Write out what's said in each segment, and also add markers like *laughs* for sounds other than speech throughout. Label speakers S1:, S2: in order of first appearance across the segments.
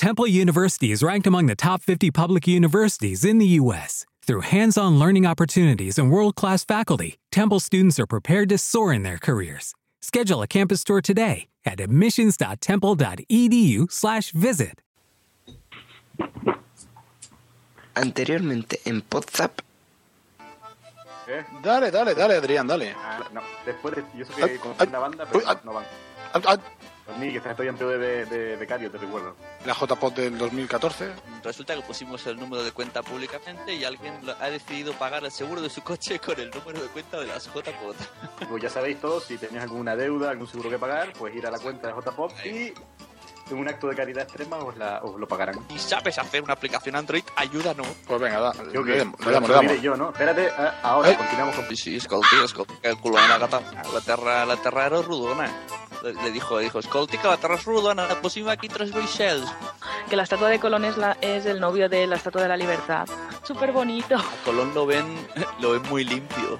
S1: Temple University is ranked among the top 50 public universities in the U.S. Through hands on learning opportunities and world class faculty, Temple students are prepared to soar in their careers. Schedule a campus tour today at admissions.temple.edu/slash visit.
S2: Anteriormente en Podzap.
S3: ¿Eh?
S4: Dale, dale, dale, Adrián, dale.
S3: Ah, no, después de, yo sé
S4: Ah,
S3: que con
S4: ah,
S3: una banda, pero
S4: ah.
S3: no van.
S4: Ah, ah,
S3: Pues ni que estás estudiante de, de, de becario, te recuerdo.
S4: La JPOT del 2014.
S5: Resulta que pusimos el número de cuenta públicamente y alguien ha decidido pagar el seguro de su coche con el número de cuenta de las JPOT.
S3: Pues ya sabéis todos, si tenéis alguna deuda, algún seguro que pagar, pues ir a la cuenta de JPOP y en un acto de caridad extrema os, la, os lo pagarán.
S5: Y sabes hacer una aplicación Android, ayúdanos.
S4: Pues venga, da,
S3: Yo
S4: le
S3: que
S4: damos, le damos, le damos.
S3: yo, ¿no? Espérate, ah, ahora
S4: Ay.
S3: continuamos con...
S5: Sí, sí, escolti, escolti, que el culo de la gata. La terra, la terra era rodona. Le, dijo, le dijo, escolti, que la terra és rodona, pusim aquí tres vaixells.
S6: Que la estatua de Colón es, la, es el novio de la estatua de la libertad. Súper bonito.
S5: A Colón lo ven, lo ven muy limpio.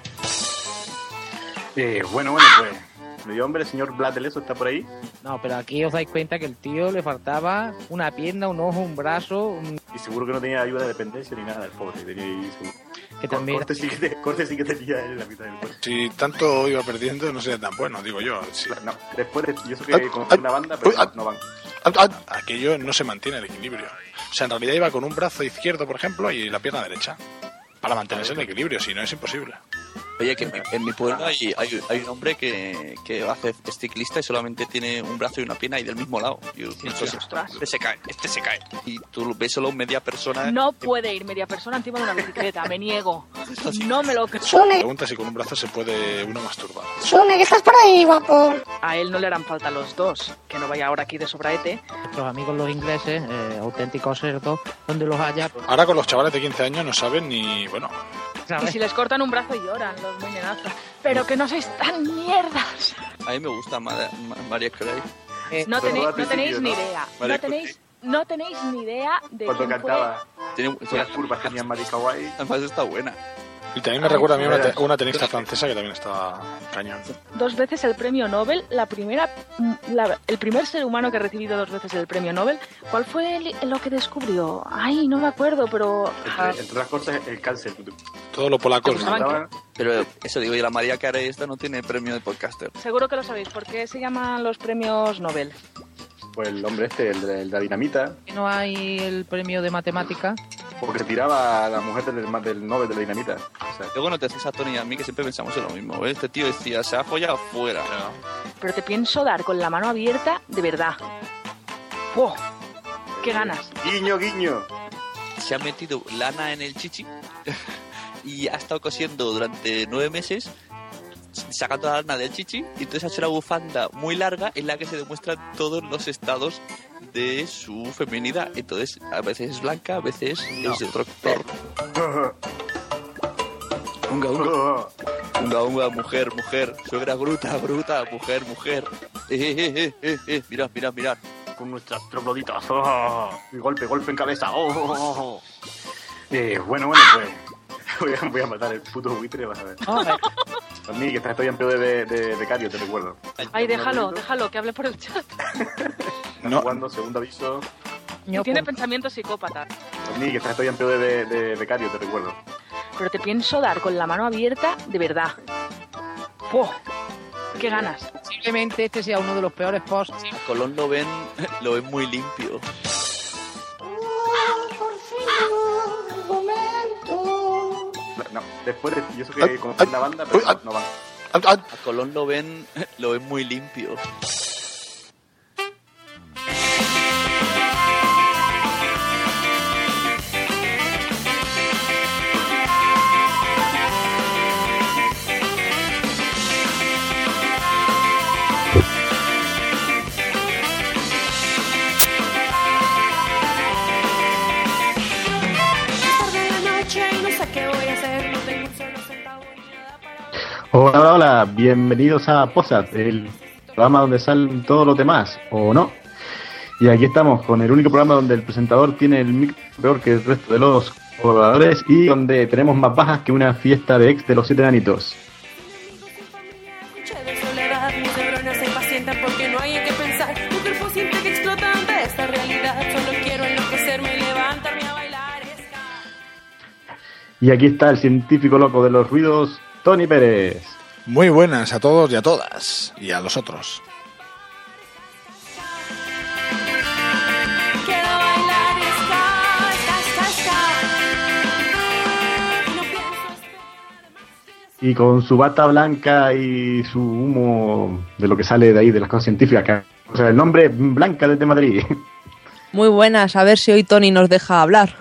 S3: Eh, bueno, bueno, pues... Medio hombre, el señor Vlad Teleso está por ahí.
S7: No, pero aquí os dais cuenta que el tío le faltaba una pierna, un ojo, un brazo, un-
S3: Y seguro que no tenía ayuda de dependencia ni nada, el pobre. Tenía ahí su...
S7: que también...
S3: Corte sí que, te- corte sí que tenía en la mitad del cuerpo.
S4: Si tanto iba perdiendo, no sería tan bueno, digo yo. Sí.
S3: No, después de... Yo sé que con
S4: ay,
S3: una banda, pero
S4: ah.
S3: no van.
S4: Ah, ah, Aquello no se mantiene el equilibrio. O sea, en realidad iba con un brazo izquierdo, por ejemplo, y la pierna derecha. Para mantenerse en equilibrio, si no es imposible.
S5: Oye, que en mi, en mi pueblo hay, hay, hay un hombre que, que hace es ciclista y solamente tiene un brazo y una pierna y del mismo lado. Y
S6: ostras.
S5: este se cae, este se cae. Y tú ves solo media persona.
S6: No puede ir media persona encima de una bicicleta, me niego. *laughs* No me lo creo.
S4: Pregunta si con un brazo se puede uno masturbar.
S8: Sune, que estás por ahí, guapo.
S6: A él no le harán falta los dos. Que no vaya ahora aquí de sobraete.
S7: Nuestros amigos los ingleses, eh, auténticos cerdos, donde los haya,
S4: Ahora con los chavales de 15 años no saben ni, bueno,
S6: Y
S7: ¿sabes?
S6: si les cortan un brazo lloran los muy nenazos. Pero que no sois tan mierdas.
S5: A mí me gusta Ma- Ma- María Carey.
S7: Eh,
S6: No tenéis, no tenéis ni idea. No tenéis, no tenéis ni idea de
S3: Cuando
S6: quién fue.
S3: cantaba,
S5: Tiene,
S3: las curvas tenían Mari Kawaii.
S5: además está buena.
S4: Y también me recuerda a mí una, te- una tenista francesa que también estaba cañón.
S6: Dos veces el premio Nobel. La primera, la- el primer ser humano que ha recibido dos veces el premio Nobel. ¿Cuál fue el- lo que descubrió? Ay, no me acuerdo, pero ah,
S3: Entre, entre otras cosas, el cáncer.
S4: Todo lo polaco.
S5: Pero eso digo, y la María Carey esta no tiene premio de podcaster.
S6: seguro que lo sabéis. ¿Por qué se llaman los premios Nobel?
S3: Pues el hombre este, el de la dinamita,
S7: que no hay el premio de matemática.
S3: porque se tiraba a la mujer del, del Nobel de la dinamita. O sea,
S5: Luego no te haces a Tony y a mí que siempre pensamos en lo mismo. ¿eh? Este tío decía, se ha follado fuera.
S6: Pero te pienso dar con la mano abierta de verdad. ¡Oh! ¡Qué ganas!
S3: guiño, guiño.
S5: Se ha metido lana en el chichi *laughs* y ha estado cosiendo durante nueve meses sacando la lana del chichi y entonces ha hecho una bufanda muy larga en la que se demuestran todos los estados de su feminidad. Entonces, a veces es blanca, a veces es de otro color. *laughs* Unga, unga, unga, unga, mujer, mujer, suegra bruta, bruta, mujer, mujer. Eh, eh, eh, eh, eh, mirad, mirad, mirad.
S3: Con nuestras trogloditas. Oh, y golpe, golpe en cabeza. Oh, oh, oh, oh. Eh, bueno, bueno, pues. *laughs* Voy a, voy a matar el puto buitre, vas a ver.
S7: No,
S3: A mí, que estás estudiante de, de, de becario, te recuerdo.
S6: Ay, déjalo, déjalo, que hable por el chat.
S4: No,
S3: Jugando, segundo aviso.
S7: ño,
S6: Tiene
S7: con-
S6: pensamiento psicópata.
S3: A mí, que estás estudiante de, de, de becario, te recuerdo.
S6: Pero te pienso dar con la mano abierta de verdad. ¡Oh! ¡Qué ganas!
S7: Posiblemente este sea uno de los peores posts.
S5: A Colón lo ven, lo ven muy limpio.
S3: Después de. Yo sé
S4: Ay,
S3: que con
S4: ay,
S3: una banda,
S4: uy,
S3: pero
S4: ah.
S3: no van.
S4: ah, ah,
S5: A Colón lo ven, lo ven muy limpio.
S9: Hola, hola, hola, bienvenidos a Posat, el programa donde salen todos los demás, ¿o no? Y aquí estamos con el único programa donde el presentador tiene el micro peor que el resto de los colaboradores y donde tenemos más bajas que una fiesta de ex de los siete anitos.
S3: Y aquí está el científico loco de los ruidos, Tony Pérez.
S4: Muy buenas a todos y a todas. Y a los otros.
S10: Y
S3: con su bata blanca y su humo de lo que sale de ahí, de las cosas científicas. que- O sea, el nombre Blanca desde Madrid.
S11: Muy buenas, a ver si hoy Tony nos deja hablar.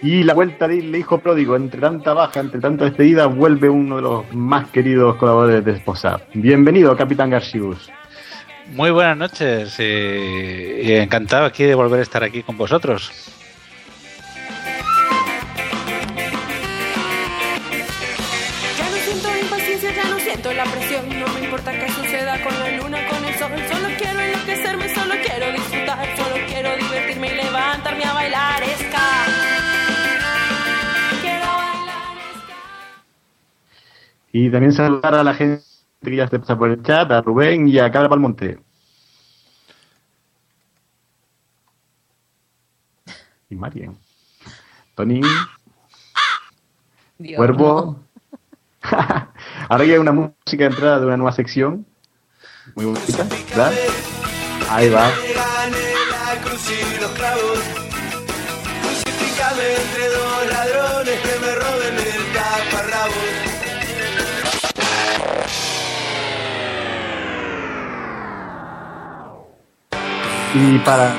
S3: Y la vuelta del hijo pródigo, entre tanta baja, entre tanta despedida, vuelve uno de los más queridos colaboradores de Esposa. Bienvenido, Capitán Garcius.
S12: Muy buenas noches eh, encantado aquí de volver a estar aquí con vosotros.
S10: Y
S3: también saludar a la gente que ya se pasa por el chat, a Rubén y a Cabra Palmonte. Y Marien. Tony,
S11: Dios,
S3: Cuervo. *laughs* Ahora ya hay una música de entrada de una nueva sección. Muy bonita, ¿verdad? Ahí va.
S13: la cruz y los clavos. Crucifícame entre dos ladrones que me
S3: Y para.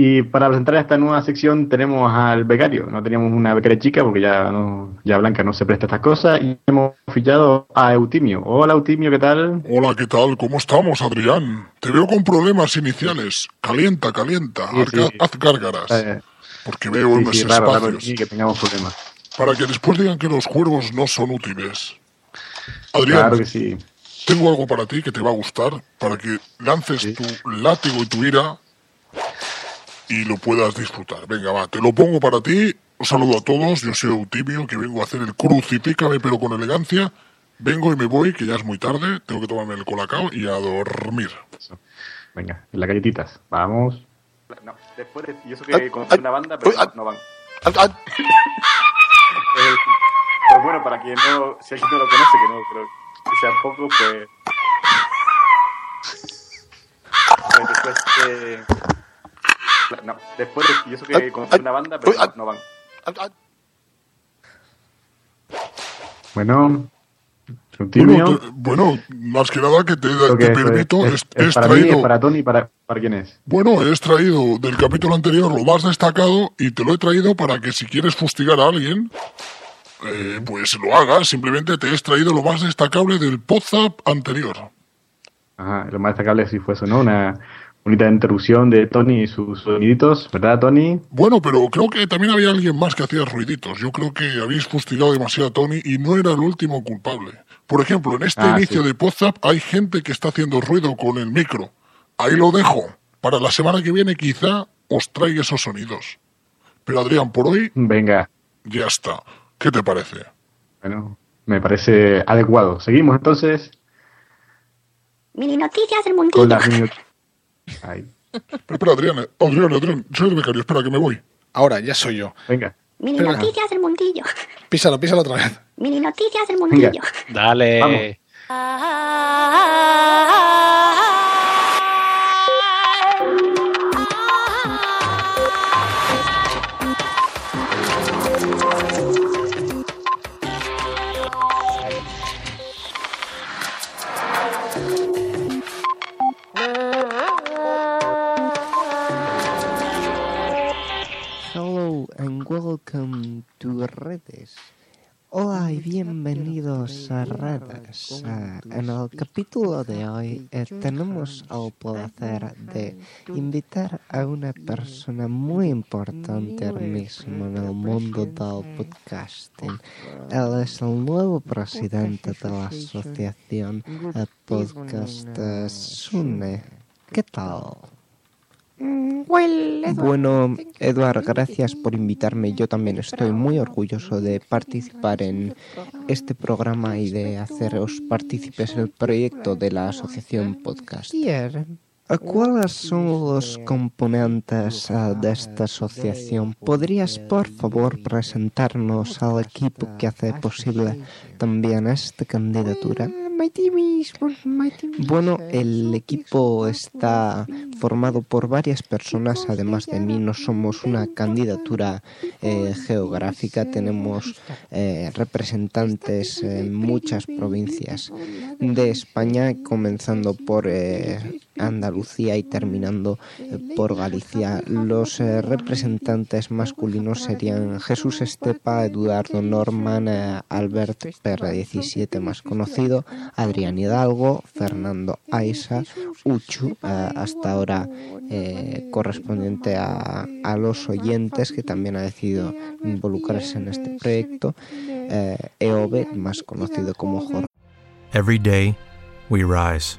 S3: Y para presentar esta nueva sección tenemos al becario. No teníamos una becaria chica porque ya no, ya Blanca no se presta a estas cosas. Y hemos fichado a Eutimio. Hola Eutimio, ¿qué tal?
S14: Hola, ¿qué tal? ¿Cómo estamos, Adrián? Te veo con problemas iniciales. Calienta, calienta.
S3: Sí,
S14: haz,
S3: sí.
S14: haz gárgaras. Porque veo
S3: sí,
S14: unos
S3: sí, raro,
S14: espacios.
S3: aquí que tengamos problemas.
S14: Para que después digan que los cuervos no son útiles. Adrián,
S3: Claro que sí.
S14: tengo algo para ti que te va a gustar. Para que lances tu látigo y tu ira y lo puedas disfrutar. Venga, va, te lo pongo para ti. Un saludo a todos. Yo soy Eutimio, que vengo a hacer el crucifícame, pero con elegancia. Vengo y me voy, que ya es muy tarde. Tengo que tomarme el colacao y a dormir.
S3: Venga, en las galletitas. Vamos.
S15: No, después de, y eso
S4: Ah,
S15: que
S4: ah,
S15: una banda, pero
S4: ah,
S15: no, van. *laughs* Pues bueno, para quien no, si alguien no lo conoce, que no creo que sean pocos, pues. pues después de. No, después de, y eso que con una banda, pero no, van.
S3: Bueno.
S14: Bueno, te- bueno, más que nada que te, permito,
S3: es,
S14: es,
S3: es para
S14: traído,
S3: para Tony para, para quién es.
S14: bueno, he extraído del capítulo anterior lo más destacado y te lo he traído para que si quieres fustigar a alguien, eh, pues lo hagas. Simplemente te he extraído lo más destacable del WhatsApp anterior.
S3: Ajá, lo más destacable sí fue eso, ¿no? Una bonita interrupción de Tony y sus soniditos, ¿verdad, Tony?
S14: Bueno, pero creo que también había alguien más que hacía ruiditos. Yo creo que habéis fustigado demasiado a Tony y no era el último culpable. Por ejemplo, en este
S3: Ah,
S14: inicio
S3: sí.
S14: de WhatsApp hay gente que está haciendo ruido con el micro. Ahí lo dejo. Para la semana que viene quizá os traiga esos sonidos. Pero Adrián, por hoy
S3: Venga,
S14: ya está. ¿Qué te parece?
S3: bueno, me parece adecuado. Seguimos entonces
S16: Mini noticias del
S3: con
S16: mundillo.
S3: las minu- Ahí,
S14: Pero *laughs* espera, Adrián, Adrián, Adrián, soy el becario, espera que me voy.
S4: Ahora, ya soy yo.
S3: venga.
S16: Mini
S4: Espera.
S16: noticias del mundillo. *laughs*
S4: Písalo, písalo otra vez.
S16: Mini noticias del mundillo.
S12: Dale.
S3: Vamos.
S2: Welcome to Redes. Hola y bienvenidos a Redes. En el capítulo de hoy eh, tenemos el placer de invitar a una persona muy importante ahora mismo en el mundo del podcasting. Él es el nuevo presidente de la asociación Podcast Sune. ¿Qué tal? Bueno, Eduard, gracias por invitarme. Yo también estoy muy orgulloso de participar en este programa y de haceros partícipes en el proyecto de la Asociación Podcast. ¿Cuáles son los componentes ah, de esta asociación? ¿Podrías, por favor, presentarnos al equipo que hace posible también esta candidatura? Bueno, el equipo está formado por varias personas, además de mí, no somos una candidatura eh, geográfica, tenemos eh, representantes en muchas provincias de España, comenzando por eh, Andalucía y terminando eh, por Galicia. Los eh, representantes masculinos serían Jesús Estepa, Eduardo Norman, eh, Albert PR17 más conocido, Adrián Hidalgo, Fernando Aiza, Uchu, hasta ahora eh, correspondiente a, a los oyentes que también ha decidido involucrarse en este proyecto, eh, Eove, más conocido como Jorge.
S17: Every day, we rise,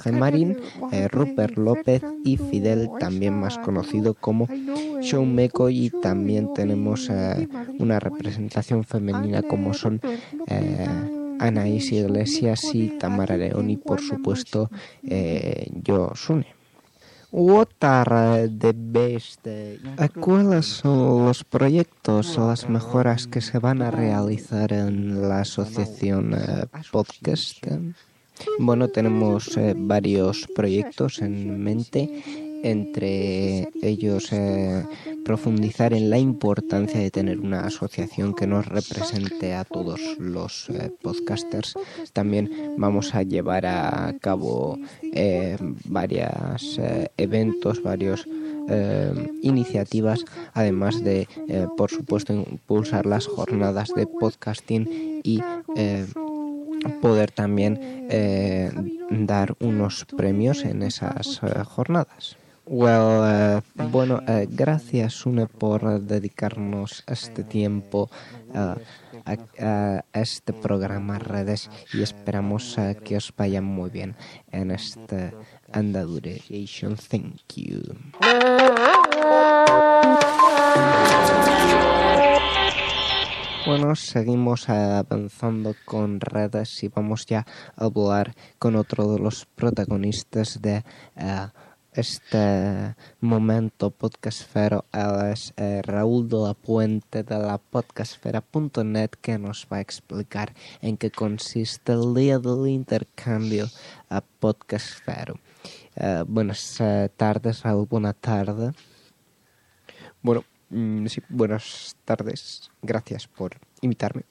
S2: Jorge Marín, eh, Rupert López y Fidel, también más conocido como Sean McCoy, y también tenemos eh, una representación femenina como son eh, Anaís Iglesias y Tamara León y por supuesto eh, yo, Sune. What are the best, eh, ¿Cuáles son los proyectos o las mejoras que se van a realizar en la asociación eh, podcast? Bueno, tenemos eh, varios proyectos en mente, entre ellos eh, profundizar en la importancia de tener una asociación que nos represente a todos los eh, podcasters. También vamos a llevar a cabo eh, varios eh, eventos, varios eh, iniciativas, además de, por supuesto, impulsar las jornadas de podcasting y eh, poder también eh, dar unos premios en esas eh, jornadas. Well, eh, bueno, gracias Sune por dedicarnos este tiempo a, este programa redes y esperamos que os vaya muy bien en este andadurización. Thank you. Bueno, seguimos avanzando con redes y vamos ya a hablar con otro de los protagonistas de eh, este momento podcastfero. Él es eh, Raúl de la Puente de la podcastfera.net que nos va a explicar en qué consiste el día del intercambio a podcastfero. Eh, buenas tardes, Raúl, buena tarde. Bueno, mm, sí, buenas tardes. Gracias por invitarme.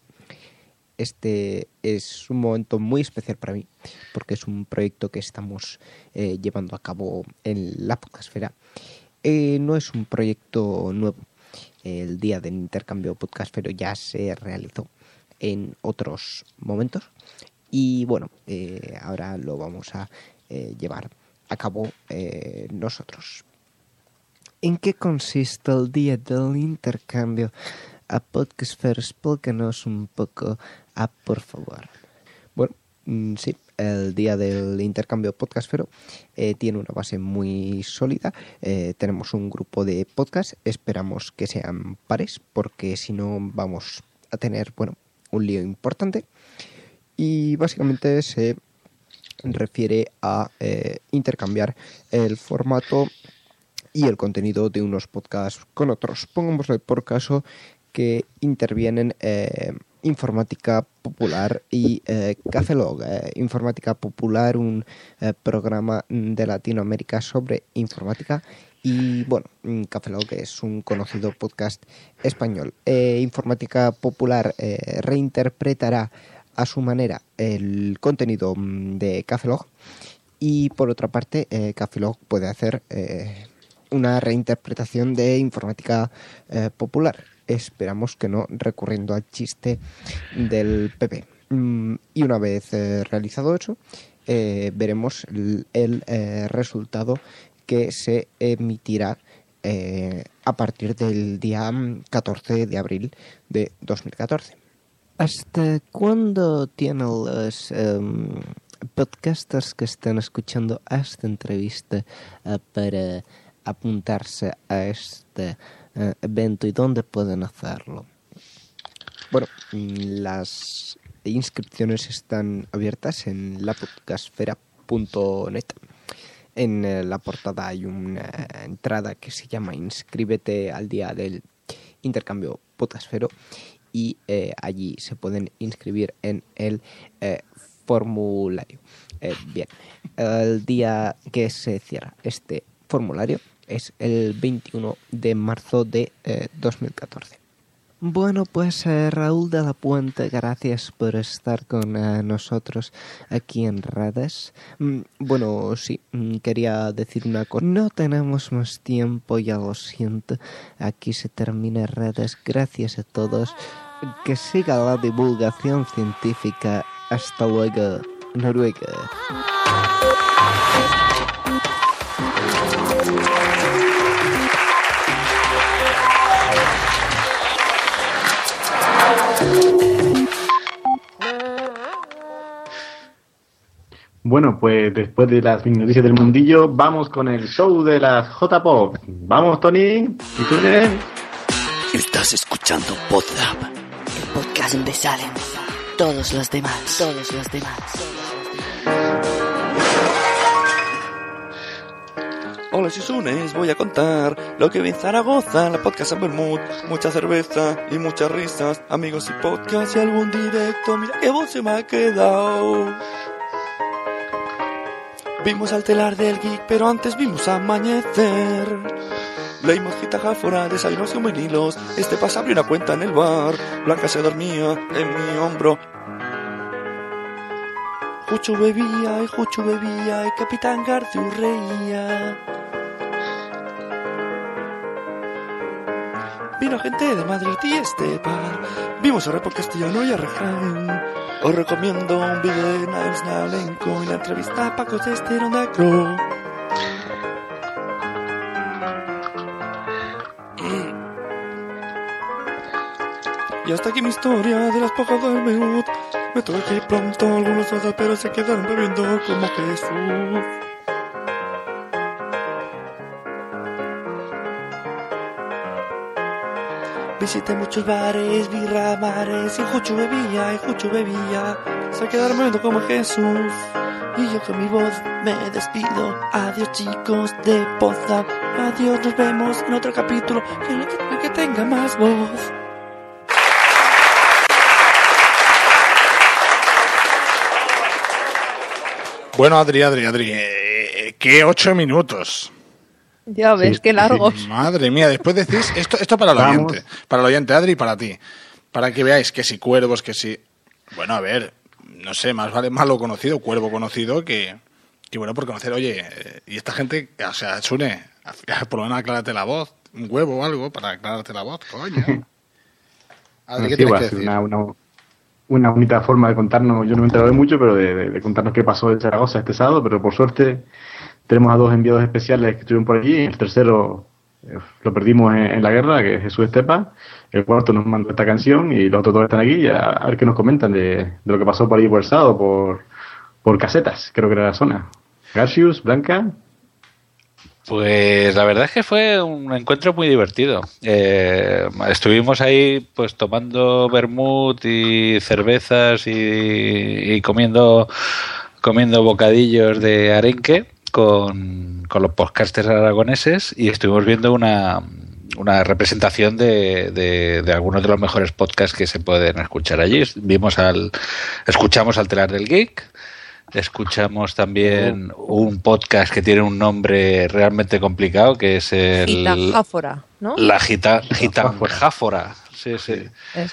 S2: Este es un momento muy especial para mí porque es un proyecto que estamos eh, llevando a cabo en la podcastfera. Eh, no es un proyecto nuevo. El día del intercambio podcastfero ya se realizó en otros momentos y bueno, eh, ahora lo vamos a eh, llevar a cabo eh, nosotros. ¿En qué consiste el día del intercambio a Podcastfera? Explícanos un poco, ah, por favor. Bueno, mm, sí, el día del intercambio podcastfero eh, tiene una base muy sólida. Eh, tenemos un grupo de podcast, esperamos que sean pares, porque si no vamos a tener, bueno, un lío importante. Y básicamente se refiere a eh, intercambiar el formato y el contenido de unos podcasts con otros. Pongámosle por caso que intervienen eh, Informática Popular y eh, Cafelog. Eh, Informática Popular, un eh, programa de Latinoamérica sobre informática. Y bueno, mm, Cafelog es un conocido podcast español. Informática Popular reinterpretará a su manera el contenido mm, de Cafelog. Y por otra parte, Cafelog puede hacer una reinterpretación de informática eh, popular. Esperamos que no recurriendo al chiste del PP. Mm, y una vez eh, realizado eso, eh, veremos el, el, resultado que se emitirá a partir del día mm, 14 de abril de 2014. ¿Hasta cuándo tienen los em, podcasters que están escuchando esta entrevista para apuntarse a este eh, evento y dónde pueden hacerlo? Bueno, mm, las inscripciones están abiertas en lapodcastfera.net. En eh, la portada hay una entrada que se llama Inscríbete al día del intercambio Podcastfero y eh, allí se pueden inscribir en el formulario. Bien, el día que se cierra este formulario es el 21 de marzo de eh, 2014. Bueno, pues eh, Raúl de la Puente, gracias por estar con eh, nosotros aquí en redes. Mm, bueno, sí, mm, quería decir una cosa. No tenemos más tiempo, ya lo siento. Aquí se termina redes. Gracias a todos. Que siga la divulgación científica. Hasta luego, Noruega.
S3: Bueno, pues después de las noticias del mundillo, vamos con el show de las J-Pop. Vamos, Tony. ¿Y tú, Nen?
S18: Estás escuchando Podzap, el podcast donde salen todos los demás, todos los demás.
S19: Hola Susunes, voy a contar lo que vi en Zaragoza la podcast en Bermud. Mucha cerveza y muchas risas, amigos y podcast y algún directo. Mira qué voz se me ha quedado. Vimos al telar del geek, pero antes vimos amanecer. Leímos Gitajáfora, desayunos y vinilos. Este pasa abrió una cuenta en el bar. Blanca se dormía en mi hombro. Juchu bebía y Juchu bebía y Capitán Garciu reía. Vino gente de Madrid y Esteban. Vimos a Repo Castellano y a Rejan. Os recomiendo un vídeo de Niles Nalenco y la entrevista a Paco de Esteronacro. Y hasta aquí mi historia de las pocas del menú. Me ir pronto, algunos sodas, pero se quedaron bebiendo como Jesús. Visité muchos bares, birra, bares, y Juchu bebía, y Juchu bebía. Se quedaron bebiendo como Jesús. Y yo con mi voz me despido. Adiós chicos de Poza. Adiós, nos vemos en otro capítulo. Que el que, que tenga más voz.
S4: Bueno, Adri, Adri, Adri, eh, ¿qué ocho minutos?
S11: Ya ves, qué largos.
S4: Madre mía, después decís, esto, esto para el
S3: Vamos.
S4: oyente, para el oyente, Adri, y para ti, para que veáis que si cuervos, que si... Bueno, a ver, no sé, más vale malo conocido, cuervo conocido, que, que bueno por conocer, oye, eh, y esta gente, o sea, Sune, por lo menos aclárate la voz, un huevo o algo para aclararte la voz, coño. *laughs* Adri, ¿qué
S3: Sí,
S4: tienes
S3: va
S4: que
S3: a ser
S4: decir?
S3: una, una, una bonita forma de contarnos, yo no me he enterado de mucho, pero de, de- de contarnos qué pasó en Zaragoza este sábado, pero por suerte tenemos a dos enviados especiales que estuvieron por allí, el tercero eh, lo perdimos en, la guerra, que es Jesús Estepa, el cuarto nos mandó esta canción y los otros dos están aquí, y a, ver qué nos comentan de, de lo que pasó por allí por el sábado, por, por casetas, creo que era la zona. Garcius, Blanca,
S12: Pues la verdad es que fue un encuentro muy divertido. Eh, estuvimos ahí pues tomando vermut y cervezas y, y comiendo comiendo bocadillos de arenque con, con los podcasters aragoneses y estuvimos viendo una, una representación de, de, de algunos de los mejores podcasts que se pueden escuchar allí. Vimos al escuchamos al telar del geek Escuchamos también un podcast que tiene un nombre realmente complicado, que es el...
S11: Gitajáfora, ¿no?
S12: La gita, gitanjáfora. Sí, sí.
S11: Es-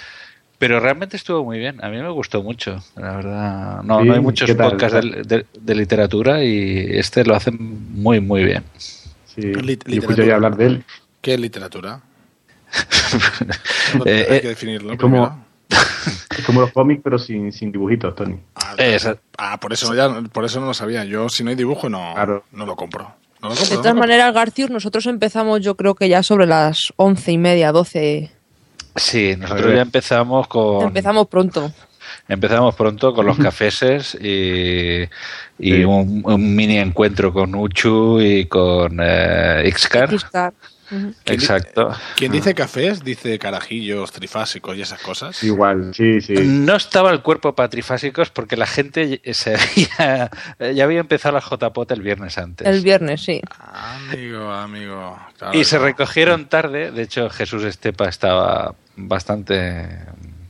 S12: Pero realmente estuvo muy bien. A mí me gustó mucho, la verdad. No,
S3: Sí,
S12: no hay muchos podcasts de, de- de literatura y este lo hacen muy, muy bien.
S3: Sí, yo
S4: literatura.
S3: escuché hablar de él.
S4: ¿Qué es literatura? *laughs*
S12: Eh,
S4: Hay
S12: eh,
S4: que definirlo.
S3: Es como, es como los cómics, pero sin, sin dibujitos, Tony.
S4: Ah, por eso, ya, por eso no lo sabía. Yo, si no hay dibujo, no, no lo compro. No lo compro,
S11: De todas maneras, Garcius, nosotros empezamos yo creo que ya sobre las once y media, doce.
S12: Sí, nosotros ya empezamos con...
S11: Empezamos pronto.
S12: Empezamos pronto con los cafeses y, y un, un mini encuentro con Uchu y con eh, Xcar.
S11: Xcar.
S12: Exacto.
S4: Quien dice cafés, dice carajillos, trifásicos y esas cosas.
S3: Igual, sí, sí.
S12: No estaba el cuerpo para trifásicos porque la gente se había, ya había empezado la JPOT el viernes antes.
S11: El viernes, sí.
S4: Amigo, amigo. claro,
S12: y se recogieron tarde. De hecho, Jesús Estepa estaba bastante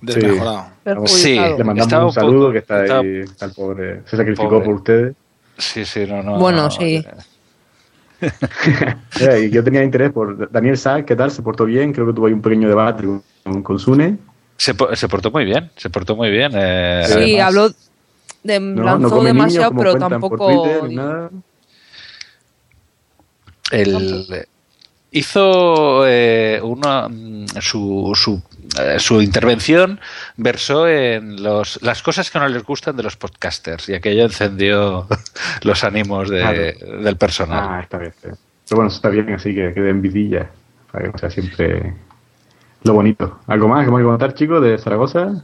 S4: Desmejorado.
S12: Sí,
S3: Le mandamos
S12: estaba
S3: un saludo
S12: poco-
S3: que está
S12: estaba-
S3: ahí, está el pobre. Se sacrificó
S12: Pobre.
S3: por ustedes.
S12: Sí, sí, no, no.
S11: Bueno,
S12: no.
S11: sí.
S3: Eh, *laughs* yo tenía interés por Daniel Saez, ¿qué tal? ¿Se portó bien? Creo que tuvo ahí un pequeño debate con, con Sune.
S12: Se, se portó muy bien, se portó muy bien. eh,
S11: Sí,
S12: además-
S11: habló. De,
S3: No,
S11: lanzó
S3: no
S11: demasiado,
S3: niños,
S11: pero tampoco.
S3: Twitter, ni nada.
S12: El, hizo eh, una, mm, su, su, eh, su intervención versó en los, las cosas que no les gustan de los podcasters y aquello encendió *laughs* los ánimos de-
S3: Claro.
S12: del personal.
S3: Ah, está bien. Pero bueno, eso está bien, así que, que den vidilla. Para que sea siempre lo bonito. ¿Algo más que me que contar, chicos, de Zaragoza?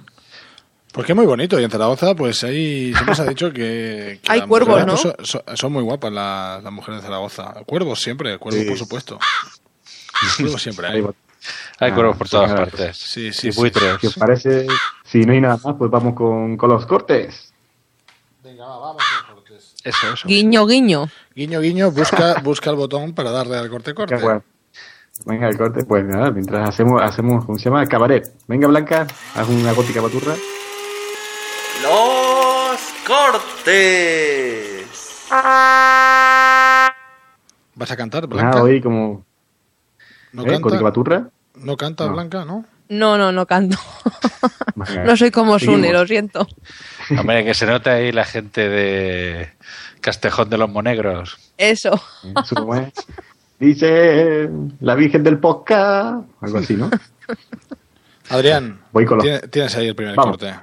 S4: Porque es muy bonito. Y en Zaragoza, pues ahí siempre se ha dicho que. que
S11: Hay cuervos, ¿no?
S4: pues, son, son- muy guapas las, las mujeres de Zaragoza. Cuervos siempre, cuervos
S3: Sí.
S4: por supuesto. Cuervos *laughs* siempre hay.
S12: Hay
S3: Ah,
S12: cuervos por todas
S3: pues nada,
S12: partes.
S4: Sí, sí,
S12: y
S4: sí.
S12: buitres.
S3: Si os parece, si no hay nada más, pues vamos con, con los cortes.
S4: Venga, va, vamos
S12: Eso, eso.
S11: Guiño, guiño.
S4: Guiño, guiño, busca, *laughs* busca el botón para darle al corte corte.
S3: Qué. Venga, el corte, pues nada, mientras hacemos, hacemos ¿cómo se llama? Cabaret. Venga, Blanca, haz una gótica baturra.
S20: Los cortes.
S4: ¿Vas a cantar,
S3: Pues
S4: Blanca?
S3: nada, hoy como...
S4: ¿No
S3: ¿eh?
S4: canta?
S3: Baturra.
S4: ¿No canta,
S3: No.
S4: Blanca, no?
S11: No, no, no canto. *laughs* No soy como. Sune, lo siento.
S12: Hombre, que se nota ahí la gente de Castejón de los Monegros.
S11: Eso.
S3: Eso como es. Dice la Virgen del Podcast. Algo así, ¿no?
S4: Adrián,
S3: Voy con los-
S4: tienes ahí el primer
S3: Vamos.
S4: corte.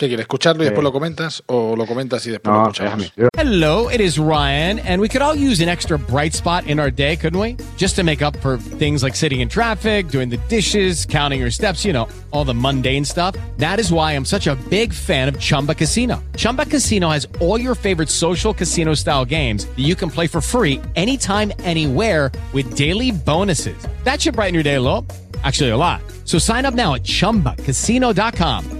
S4: ¿Qué quieres? ¿Escucharlo y después
S3: Eh.
S4: lo comentas? ¿O lo comentas y después lo
S3: No,
S4: escuchamos?
S3: déjame.
S21: Hello, it is Ryan, and we could all use an extra bright spot in our day, couldn't we? Just to make up for things like sitting in traffic, doing the dishes, counting your steps, you know, all the mundane stuff. That is why I'm such a big fan of Chumba Casino. Chumba Casino has all your favorite social casino style games that you can play for free anytime, anywhere with daily bonuses. That should brighten your day a little. Actually, a lot. So sign up now at chumbacasino.com.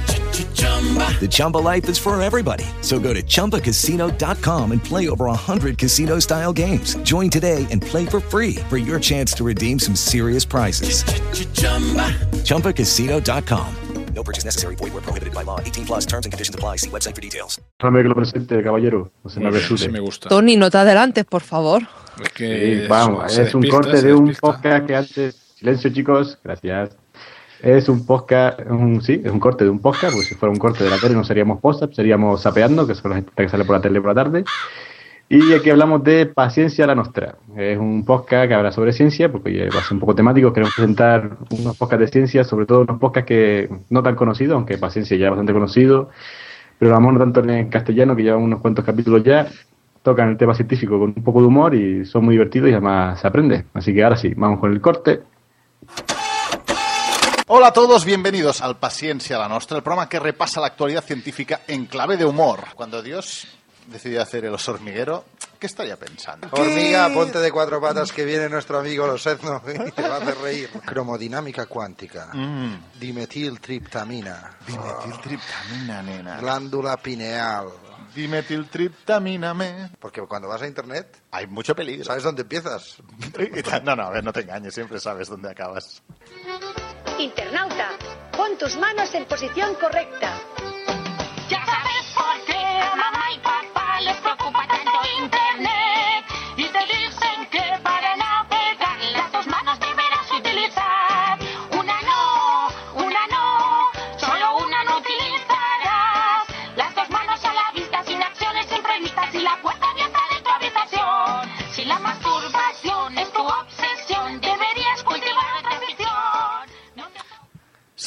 S22: The Chumba life is for everybody. So go to ChumbaCasino.com and play over 100 casino-style games. Join today and play for free for your chance to redeem some serious prizes. ChumbaCasino.com. No purchase necessary. Void were prohibited by law. 18 plus. Terms and conditions apply. See website for details.
S3: Déjame que lo presente, caballero. No se me
S4: Muy sí me gusta.
S11: Tony, no te adelantes, por favor.
S4: Es que
S3: Sí, vamos,
S4: se
S3: es un corte de un
S4: despista.
S3: podcast que antes. Silencio, chicos, gracias. Es un podcast, un, sí, es un corte de un podcast, porque si fuera un corte de la tele no seríamos podcast, seríamos sapeando, que son la gente que sale por la tele por la tarde. Y aquí hablamos de Paciencia la Nostra. Es un podcast que habla sobre ciencia, porque va a ser un poco temático. Queremos presentar unos podcasts de ciencia, sobre todo unos podcasts que no tan conocidos, aunque Paciencia ya es bastante conocido, pero vamos no tanto en castellano, que llevan unos cuantos capítulos ya. Tocan el tema científico con un poco de humor y son muy divertidos y además se aprende. Así que ahora sí, vamos con el corte.
S23: Hola a todos, bienvenidos al Paciencia la Nostra, el programa que repasa la actualidad científica en clave de humor. Cuando Dios decidió hacer el oso hormiguero, ¿qué estaría pensando?
S24: Hormiga, ponte de cuatro patas que viene nuestro amigo Losezno y te va a hacer reír. Cromodinámica cuántica.
S23: Mm.
S24: Dimetiltriptamina.
S23: Dimetiltriptamina, nena.
S24: Glándula pineal.
S23: Dimetiltriptamíname.
S24: Porque cuando vas a internet,
S23: Hay mucho peligro.
S24: ¿sabes dónde empiezas? *laughs*
S23: No, no, a ver, no te engañes, siempre sabes dónde acabas.
S25: Internauta, pon tus manos en posición correcta.
S26: Ya sabes por qué a mamá y papá les preocupa tanto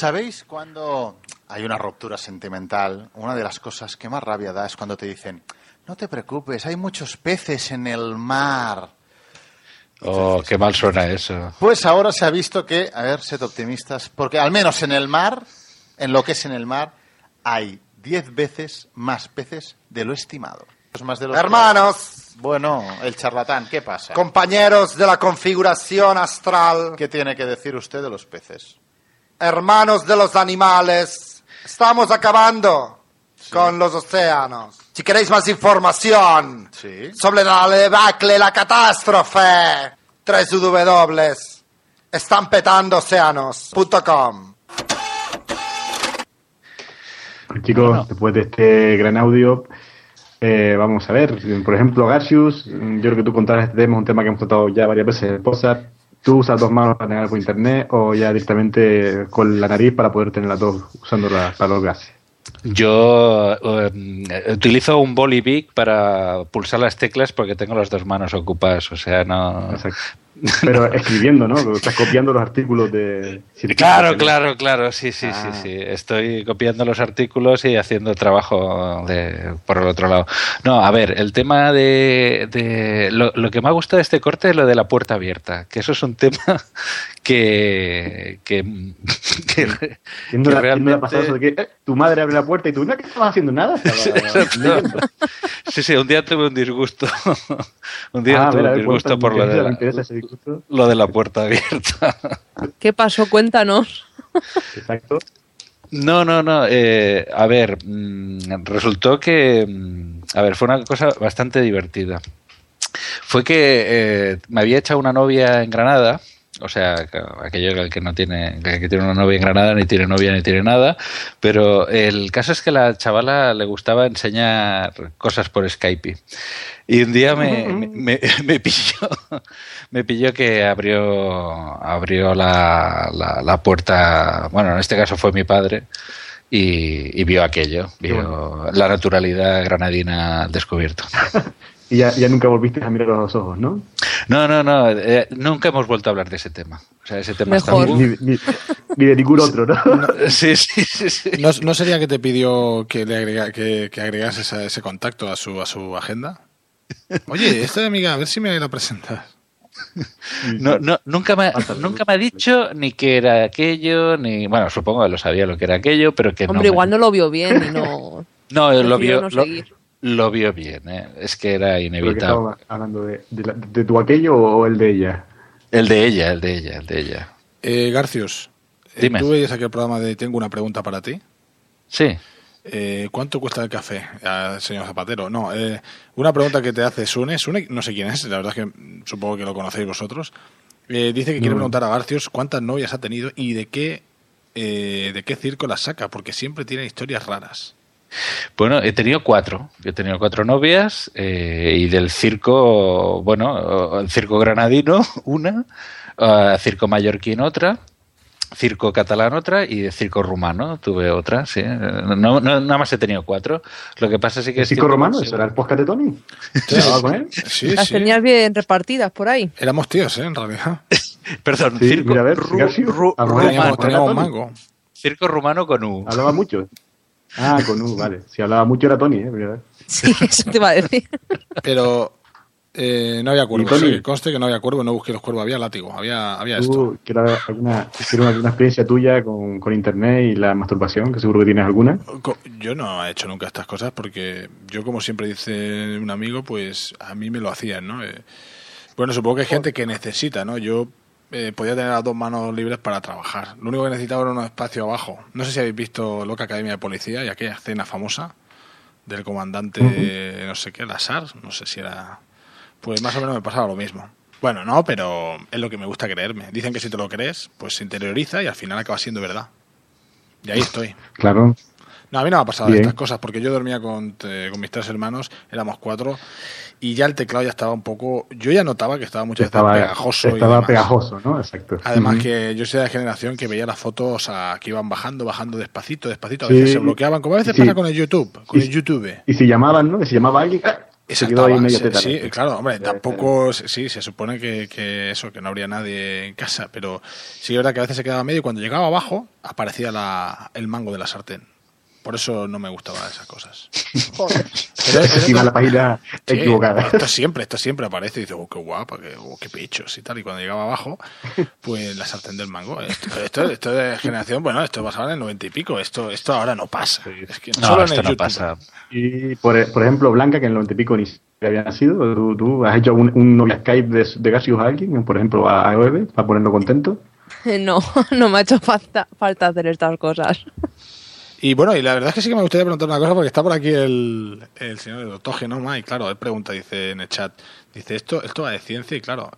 S23: ¿Sabéis cuando hay una ruptura sentimental? Una de las cosas que más rabia da es cuando te dicen, no te preocupes, hay muchos peces en el mar.
S12: Oh, qué mal suena eso.
S23: Pues ahora se ha visto que, a ver, sed optimistas, porque al menos en el mar, en lo que es en el mar, hay 10 veces más peces de lo estimado. Es más de los
S24: Hermanos.
S23: Bueno, el charlatán, ¿qué pasa?
S24: Compañeros de la configuración astral,
S23: ¿Qué tiene que decir usted de los peces?
S24: Hermanos de los animales, estamos acabando con los océanos. Si queréis más información
S23: Sí.
S24: sobre la debacle, la catástrofe, 3 W.
S3: Chicos, después de este gran audio, eh, vamos a ver, por ejemplo, Garcius, yo creo que tú contarás este tema, es un tema que hemos tratado ya varias veces en Posar. ¿Tú usas dos manos para navegar por internet o ya directamente con la nariz para poder tener las dos usándolas para los gases?
S12: Yo eh, utilizo un boli big para pulsar las teclas porque tengo las dos manos ocupadas, o sea, no...
S3: Pero *laughs* escribiendo, ¿no? Estás copiando los artículos de...
S12: Claro, claro, claro, sí, sí,
S3: Ah.
S12: sí, sí. Estoy copiando los artículos y haciendo trabajo de, por el otro lado. No, a ver, el tema de... de- lo, lo que me ha gustado de este corte es lo de la puerta abierta, que eso es un tema *laughs* que... que, *laughs* que,
S3: ¿Quién
S12: que
S3: la-
S12: realmente-
S3: pasado eso de que eh, tu madre abre la puerta y tú, no, que estabas haciendo nada? Estaba.
S12: Sí, sí, un día tuve un disgusto. un día
S3: Ah,
S12: tuve
S3: ver,
S12: un disgusto por lo de, la, lo de la puerta abierta. *laughs*
S11: ¿Qué pasó? Cuéntanos.
S3: Exacto.
S12: No, no, no. eh, a ver, mm, resultó que. mm, A ver, fue una cosa bastante divertida. Fue que eh, me había echado una novia en Granada. O sea, que- aquello que no tiene, que tiene una novia en Granada, ni tiene novia, ni tiene nada. Pero el caso es que la chavala le gustaba enseñar cosas por Skype. Y un día me, me, me- *laughs* me pilló, me pilló que abrió, abrió la, la, la puerta, bueno, en este caso fue mi padre, y, y vio aquello, vio la naturalidad granadina al descubierto. *laughs*
S3: Y ya, ya nunca volviste a mirar a los ojos, ¿no?
S12: No, no, no, eh, nunca hemos vuelto a hablar de ese tema. O sea, ese tema
S11: Mejor.
S12: está
S3: Ni, ni- ni de ningún otro, ¿no?
S12: Sí, sí, sí, sí.
S4: ¿No, no sería que te pidió que le agrega, que, que agregases ese, ese contacto a su, a su agenda? Oye, esta amiga, a ver si me la presentas.
S12: No, no, nunca, me, nunca me ha dicho ni que era aquello, ni. Bueno, supongo que lo sabía lo que era aquello, pero que no.
S11: Hombre,
S12: me-
S11: igual no lo vio bien y no. *laughs*
S12: No, lo vio,
S11: no
S12: lo,
S11: seguir.
S12: Lo vio bien, ¿eh? es que era
S3: que
S12: inevitable.
S3: hablando de, de, la- de tu aquello o el de ella.
S12: El de ella, el de ella, el de ella.
S4: Eh, Garcius, eh,
S12: Dime.
S4: tú veías aquel programa de Tengo una pregunta para ti.
S12: Sí.
S4: Eh, ¿Cuánto cuesta el café, Ah, señor Zapatero? No, eh, una pregunta que te hace Sune. Sune, no sé quién es, la verdad es que supongo que lo conocéis vosotros. Eh, dice que quiere preguntar a Garcius cuántas novias ha tenido y de qué, eh, de qué circo las saca, porque siempre tiene historias raras.
S12: Bueno, he tenido cuatro. He tenido cuatro novias eh, y del circo, bueno, el circo granadino, *laughs* una, eh, circo mallorquín otra, circo catalán otra y de circo rumano tuve otra, sí. No, no- nada más he tenido cuatro. Lo que pasa sí que
S3: ¿El
S12: es
S3: chico
S12: que-
S3: romano? ¿Eso era el podcast de Tony? ¿Te hablaba con él?
S4: Sí,
S11: Las
S4: sí.
S11: tenías bien repartidas por ahí.
S4: Éramos tíos, ¿eh? En realidad. *laughs*
S12: Perdón,
S3: Sí,
S12: circo
S3: mira, a ver,
S12: ru-
S3: Garcius,
S12: ru-
S3: hablaba-
S12: rumano.
S4: Teníamos, teníamos
S3: Tony.
S4: mango.
S12: Circo rumano con U.
S3: Hablaba mucho. Ah, con U, vale. Si hablaba mucho era Tony, ¿eh?
S11: Sí, eso te iba a decir.
S4: Pero eh, no había cuervos.
S3: ¿Y Tony?
S4: sí, conste que no había cuervos, no busqué los cuervos, había látigo, había, había esto.
S3: Tú, quiero ver alguna, quiero alguna experiencia tuya con, con internet y la masturbación, que seguro que tienes alguna.
S4: Yo no he hecho nunca estas cosas porque yo, como siempre dice un amigo, pues a mí me lo hacían, ¿no? Eh, bueno, supongo que hay gente que necesita, ¿no? Yo eh, podía tener las dos manos libres para trabajar. Lo único que necesitaba era un espacio abajo. No sé si habéis visto Loca Academia de Policía y aquella escena famosa del comandante, no sé qué, Lazar, no sé si era... Pues más o menos me pasaba lo mismo. Bueno, no, pero es lo que me gusta creerme. Dicen que si te lo crees, pues se interioriza y al final acaba siendo verdad. Y ahí estoy.
S3: Claro.
S4: No, a mí no me ha pasado
S3: Bien.
S4: estas cosas porque yo dormía con, eh, con mis tres hermanos, éramos cuatro, y ya el teclado ya estaba un poco. Yo ya notaba que estaba muchas
S3: Estaba,
S4: veces pegajoso. y
S3: estaba
S4: demás.
S3: pegajoso, ¿no? Exacto.
S4: Además que yo soy de la generación que veía las fotos a, que iban bajando, bajando despacito, despacito, a
S3: Sí.
S4: veces se bloqueaban, como a veces
S3: Sí.
S4: pasa con el YouTube, con
S3: Y-
S4: el YouTube.
S3: Y si llamaban, ¿no? Y si llamaba alguien, ¡ah! Medio
S4: sí, sí, claro, hombre, tampoco, sí, se supone que, que eso, que no habría nadie en casa, pero sí es verdad que a veces se quedaba medio y cuando llegaba abajo aparecía la, el mango de la sartén. Por eso no me gustaban esas cosas. *laughs* Pero-
S3: Encima la página
S4: Sí,
S3: equivocada.
S4: Esto siempre, esto siempre aparece y dice, oh, qué guapa, qué, oh, qué pechos y tal. Y cuando llegaba abajo, pues la sartén del mango. Esto, esto, esto de generación, bueno, esto pasaba en el noventa y pico. Esto, esto ahora no pasa. Es que
S12: No,
S4: solo en
S12: esto
S4: el
S12: no
S4: YouTube.
S12: pasa.
S3: Y por, por ejemplo, Blanca, que en el 90 y pico ni siquiera había nacido, ¿tú, tú has hecho un, un novia Skype de, de Gasius a alguien, por ejemplo, a, a para ponerlo contento? *laughs*
S11: No, no me ha hecho falta, falta hacer estas cosas.
S4: Y bueno, y la verdad es que sí que me gustaría preguntar una cosa, porque está por aquí el, el señor doctor Genoma, y claro, él pregunta, dice en el chat, dice, esto, esto va de ciencia, y claro,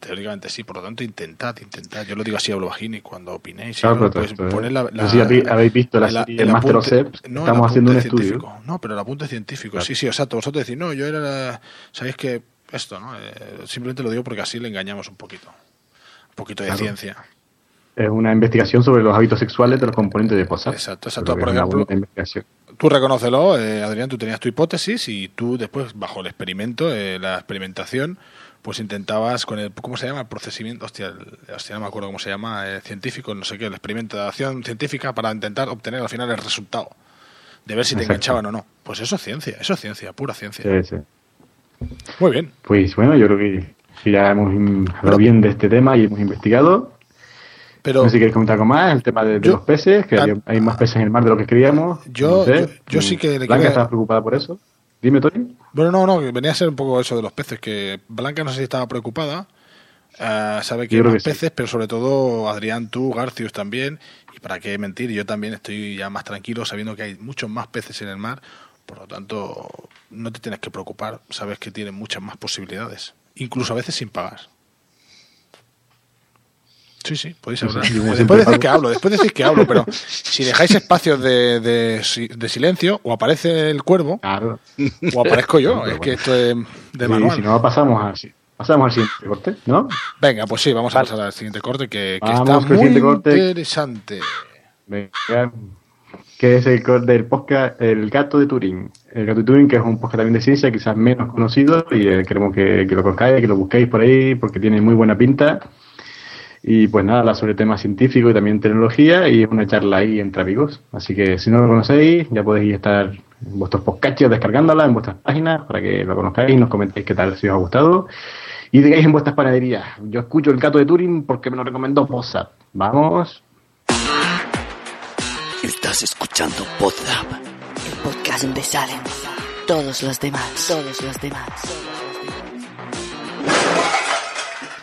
S4: teóricamente sí, por lo tanto, intentad, intentad. Yo lo digo así a Bajini cuando opinéis.
S3: Claro,
S4: ¿no?
S3: pero-
S4: Pues poned la-
S3: no si habéis- visto la
S4: el-
S3: serie
S4: el
S3: Master of
S4: apunte-
S3: Seps,
S4: no,
S3: estamos haciendo un estudio.
S4: No, pero el apunte científico, sí, sí, exacto. Vosotros decís, no, yo era, sabéis que esto, ¿no? Eh, simplemente lo digo porque así le engañamos un poquito. Un poquito de
S3: Claro.
S4: ciencia.
S3: Es una investigación sobre los hábitos sexuales de los componentes de POSAP.
S4: Exacto, exacto. Por ejemplo. Tú reconócelo, eh, Adrián, tú tenías tu hipótesis y tú después, bajo el experimento, eh, la experimentación, pues intentabas con el, ¿cómo se llama? El procesamiento, hostia, el- hostia, no me acuerdo cómo se llama, eh, científico, no sé qué, la experimentación científica para intentar obtener al final el resultado, de ver si te
S3: Exacto.
S4: enganchaban o no. Pues eso es ciencia, eso es ciencia, pura ciencia.
S3: Sí, sí.
S4: Muy bien.
S3: Pues bueno, yo creo que, que ya hemos hablado bien de este tema y hemos investigado.
S4: Pero-
S3: no sé si queréis comentar algo más, el tema de, de
S4: Yo-
S3: los peces, que hay más peces en el mar de lo que creíamos.
S4: Yo-
S3: no sé.
S4: yo- yo sí que le
S3: Blanca
S4: quería-
S3: estaba preocupada por eso. Dime, Tony.
S4: Bueno, no, no, venía a ser un poco eso de los peces, que Blanca no sé si estaba preocupada, eh, sabe que hay más
S3: que sí.
S4: peces, pero sobre todo Adrián, tú, Garcius también, y para qué mentir, yo también estoy ya más tranquilo sabiendo que hay muchos más peces en el mar, por lo tanto no te tienes que preocupar, sabes que tienen muchas más posibilidades, incluso a veces sin pagar. Sí, sí, podéis hablar. después decís que hablo, después decís que hablo, pero si dejáis espacios de, de si- de silencio, o aparece el cuervo, o aparezco yo. *laughs* Es que esto es de
S3: Sí,
S4: manual.
S3: si no, pasamos al, pasamos al siguiente corte, ¿no?
S4: Venga, pues sí, vamos a pasar al siguiente corte que, está muy interesante.
S3: Venga, que es el corte del podcast El Gato de Turín. El Gato de Turín, que es un podcast también de ciencia, quizás menos conocido, y eh, queremos que, que lo conozcáis, que lo busquéis por ahí, porque tiene muy buena pinta. Y pues nada, habla sobre temas científicos y también tecnología, y es una charla ahí entre amigos. Así que si no lo conocéis, ya podéis estar en vuestros podcasts descargándola en vuestras páginas para que lo conozcáis y nos comentéis qué tal, si os ha gustado. Y digáis en vuestras panaderías, yo escucho el gato de Turing porque me lo recomendó Possap. Vamos.
S18: Estás escuchando Podzap, el podcast donde salen todos los demás, todos los demás.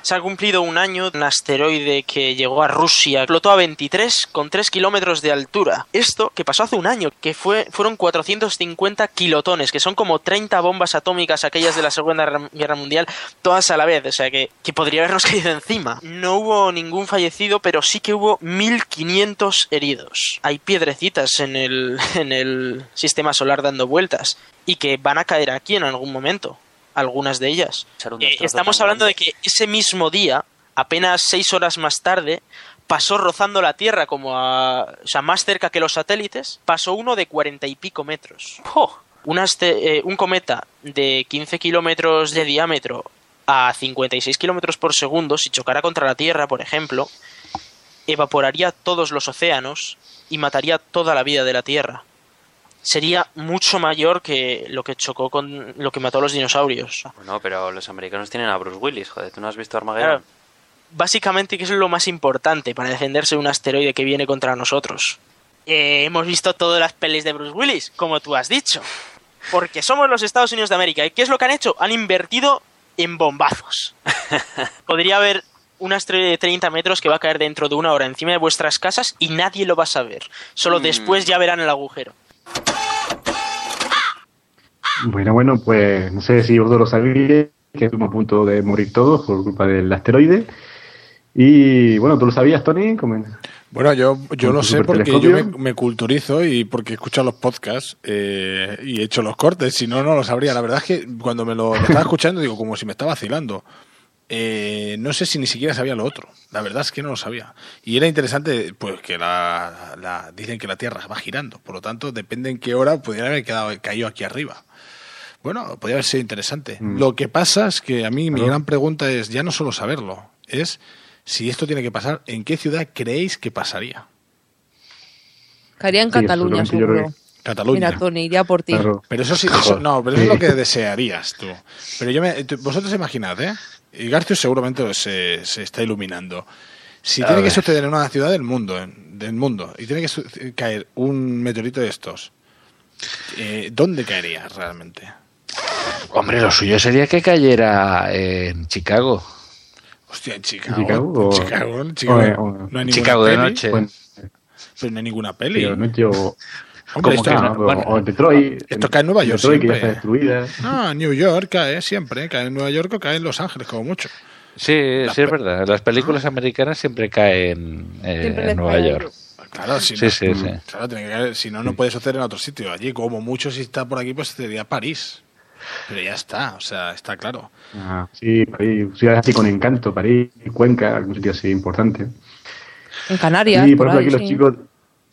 S27: Se ha cumplido un año un asteroide que llegó a Rusia, explotó a 23 con 3 kilómetros de altura. Esto que pasó hace un año, que fue, fueron 450 kilotones, que son como 30 bombas atómicas, aquellas de la Segunda Guerra- Guerra Mundial, todas a la vez, o sea que, que podría habernos *laughs* caído encima. No hubo ningún fallecido, pero sí que hubo 1500 heridos. Hay piedrecitas en el, *laughs* en el sistema solar dando vueltas y que van a caer aquí en algún momento algunas de ellas. Eh, estamos hablando de que ese mismo día, apenas seis horas más tarde, pasó rozando la Tierra como a, o sea, más cerca que los satélites, pasó uno de cuarenta y pico metros. Eh, un cometa de 15 kilómetros de diámetro a 56 kilómetros por segundo, si chocara contra la Tierra, por ejemplo, evaporaría todos los océanos y mataría toda la vida de la Tierra. Sería mucho mayor que lo que chocó con lo que mató a los dinosaurios.
S28: Bueno, pero los americanos tienen a Bruce Willis, joder, ¿tú no has visto Armageddon?
S27: Claro. Básicamente, ¿qué es lo más importante para defenderse de un asteroide que viene contra nosotros? Eh, hemos visto todas las pelis de Bruce Willis, como tú has dicho. Porque somos los Estados Unidos de América. ¿Y qué es lo que han hecho? Han invertido en bombazos. *laughs* Podría haber un asteroide de 30 metros que va a caer dentro de una hora encima de vuestras casas y nadie lo va a saber. Solo
S28: Mm.
S27: después ya verán el agujero.
S3: Bueno, bueno, pues no sé si vosotros lo sabíais, que estuvimos a punto de morir todos por culpa del asteroide. Y bueno, ¿tú lo sabías, Tony?
S4: Bueno, yo, yo lo sé porque yo me, culturizo y porque escucho los podcasts eh, y he hecho los cortes, si no, no lo sabría. La verdad es que cuando me lo, lo estaba escuchando, digo, como si me estaba vacilando. Eh, no sé si ni siquiera sabía lo otro. La verdad es que no lo sabía. Y era interesante, pues que la, la- dicen que la Tierra va girando. Por lo tanto, depende en qué hora pudiera haber quedado, caído aquí arriba. Bueno, podría haber sido interesante.
S3: Mm.
S4: Lo que pasa es que a mí mi gran pregunta es ya no solo saberlo, es si esto tiene que pasar, ¿en qué ciudad creéis que pasaría?
S11: Caería en
S4: Sí,
S11: Cataluña, seguro.
S4: que- Cataluña.
S11: Mira, Tony, iría por ti.
S4: Pero eso sí, eso- no, pero eso es lo que desearías tú. Pero yo me, vosotros imaginad, ¿eh? Y Garcio seguramente se, se está iluminando. Si
S12: A
S4: tiene que suceder en una ciudad del mundo, en- del mundo, y tiene que caer un meteorito de estos, eh, ¿dónde caería realmente?
S12: Hombre, lo suyo sería que cayera en Chicago.
S4: Hostia, en Chicago.
S3: ¿En Chicago
S4: Chicago, en Chicago.
S3: o- o-
S4: no hay ninguna
S12: Chicago de
S4: peli.
S12: noche.
S4: Pero no hay ninguna peli.
S3: pero no yo... *laughs*
S4: Hombre,
S3: ¿Cómo
S4: esto,
S3: no? O Detroit.
S4: esto cae en Nueva York
S3: Detroit, que ya
S4: siempre.
S3: está destruida.
S4: Ah, New York cae siempre. Cae en Nueva York o cae en Los Ángeles, como mucho.
S12: Sí, sí, es verdad. Las películas americanas siempre caen eh,
S4: Siempre
S12: en Nueva York.
S4: Claro, si
S12: Sí,
S4: no,
S12: sí, sí.
S4: Claro, tiene que caer- si no, no puede suceder en otro sitio. Allí, como mucho, si está por aquí, pues sería París. Pero ya está, o sea, está claro.
S3: Ah, sí, París, ciudades así con encanto, París, Cuenca, algún sitio así importante.
S11: En Canarias,
S3: Sí,
S11: por,
S3: por ejemplo,
S11: ahí,
S3: aquí los
S11: sí.
S3: chicos,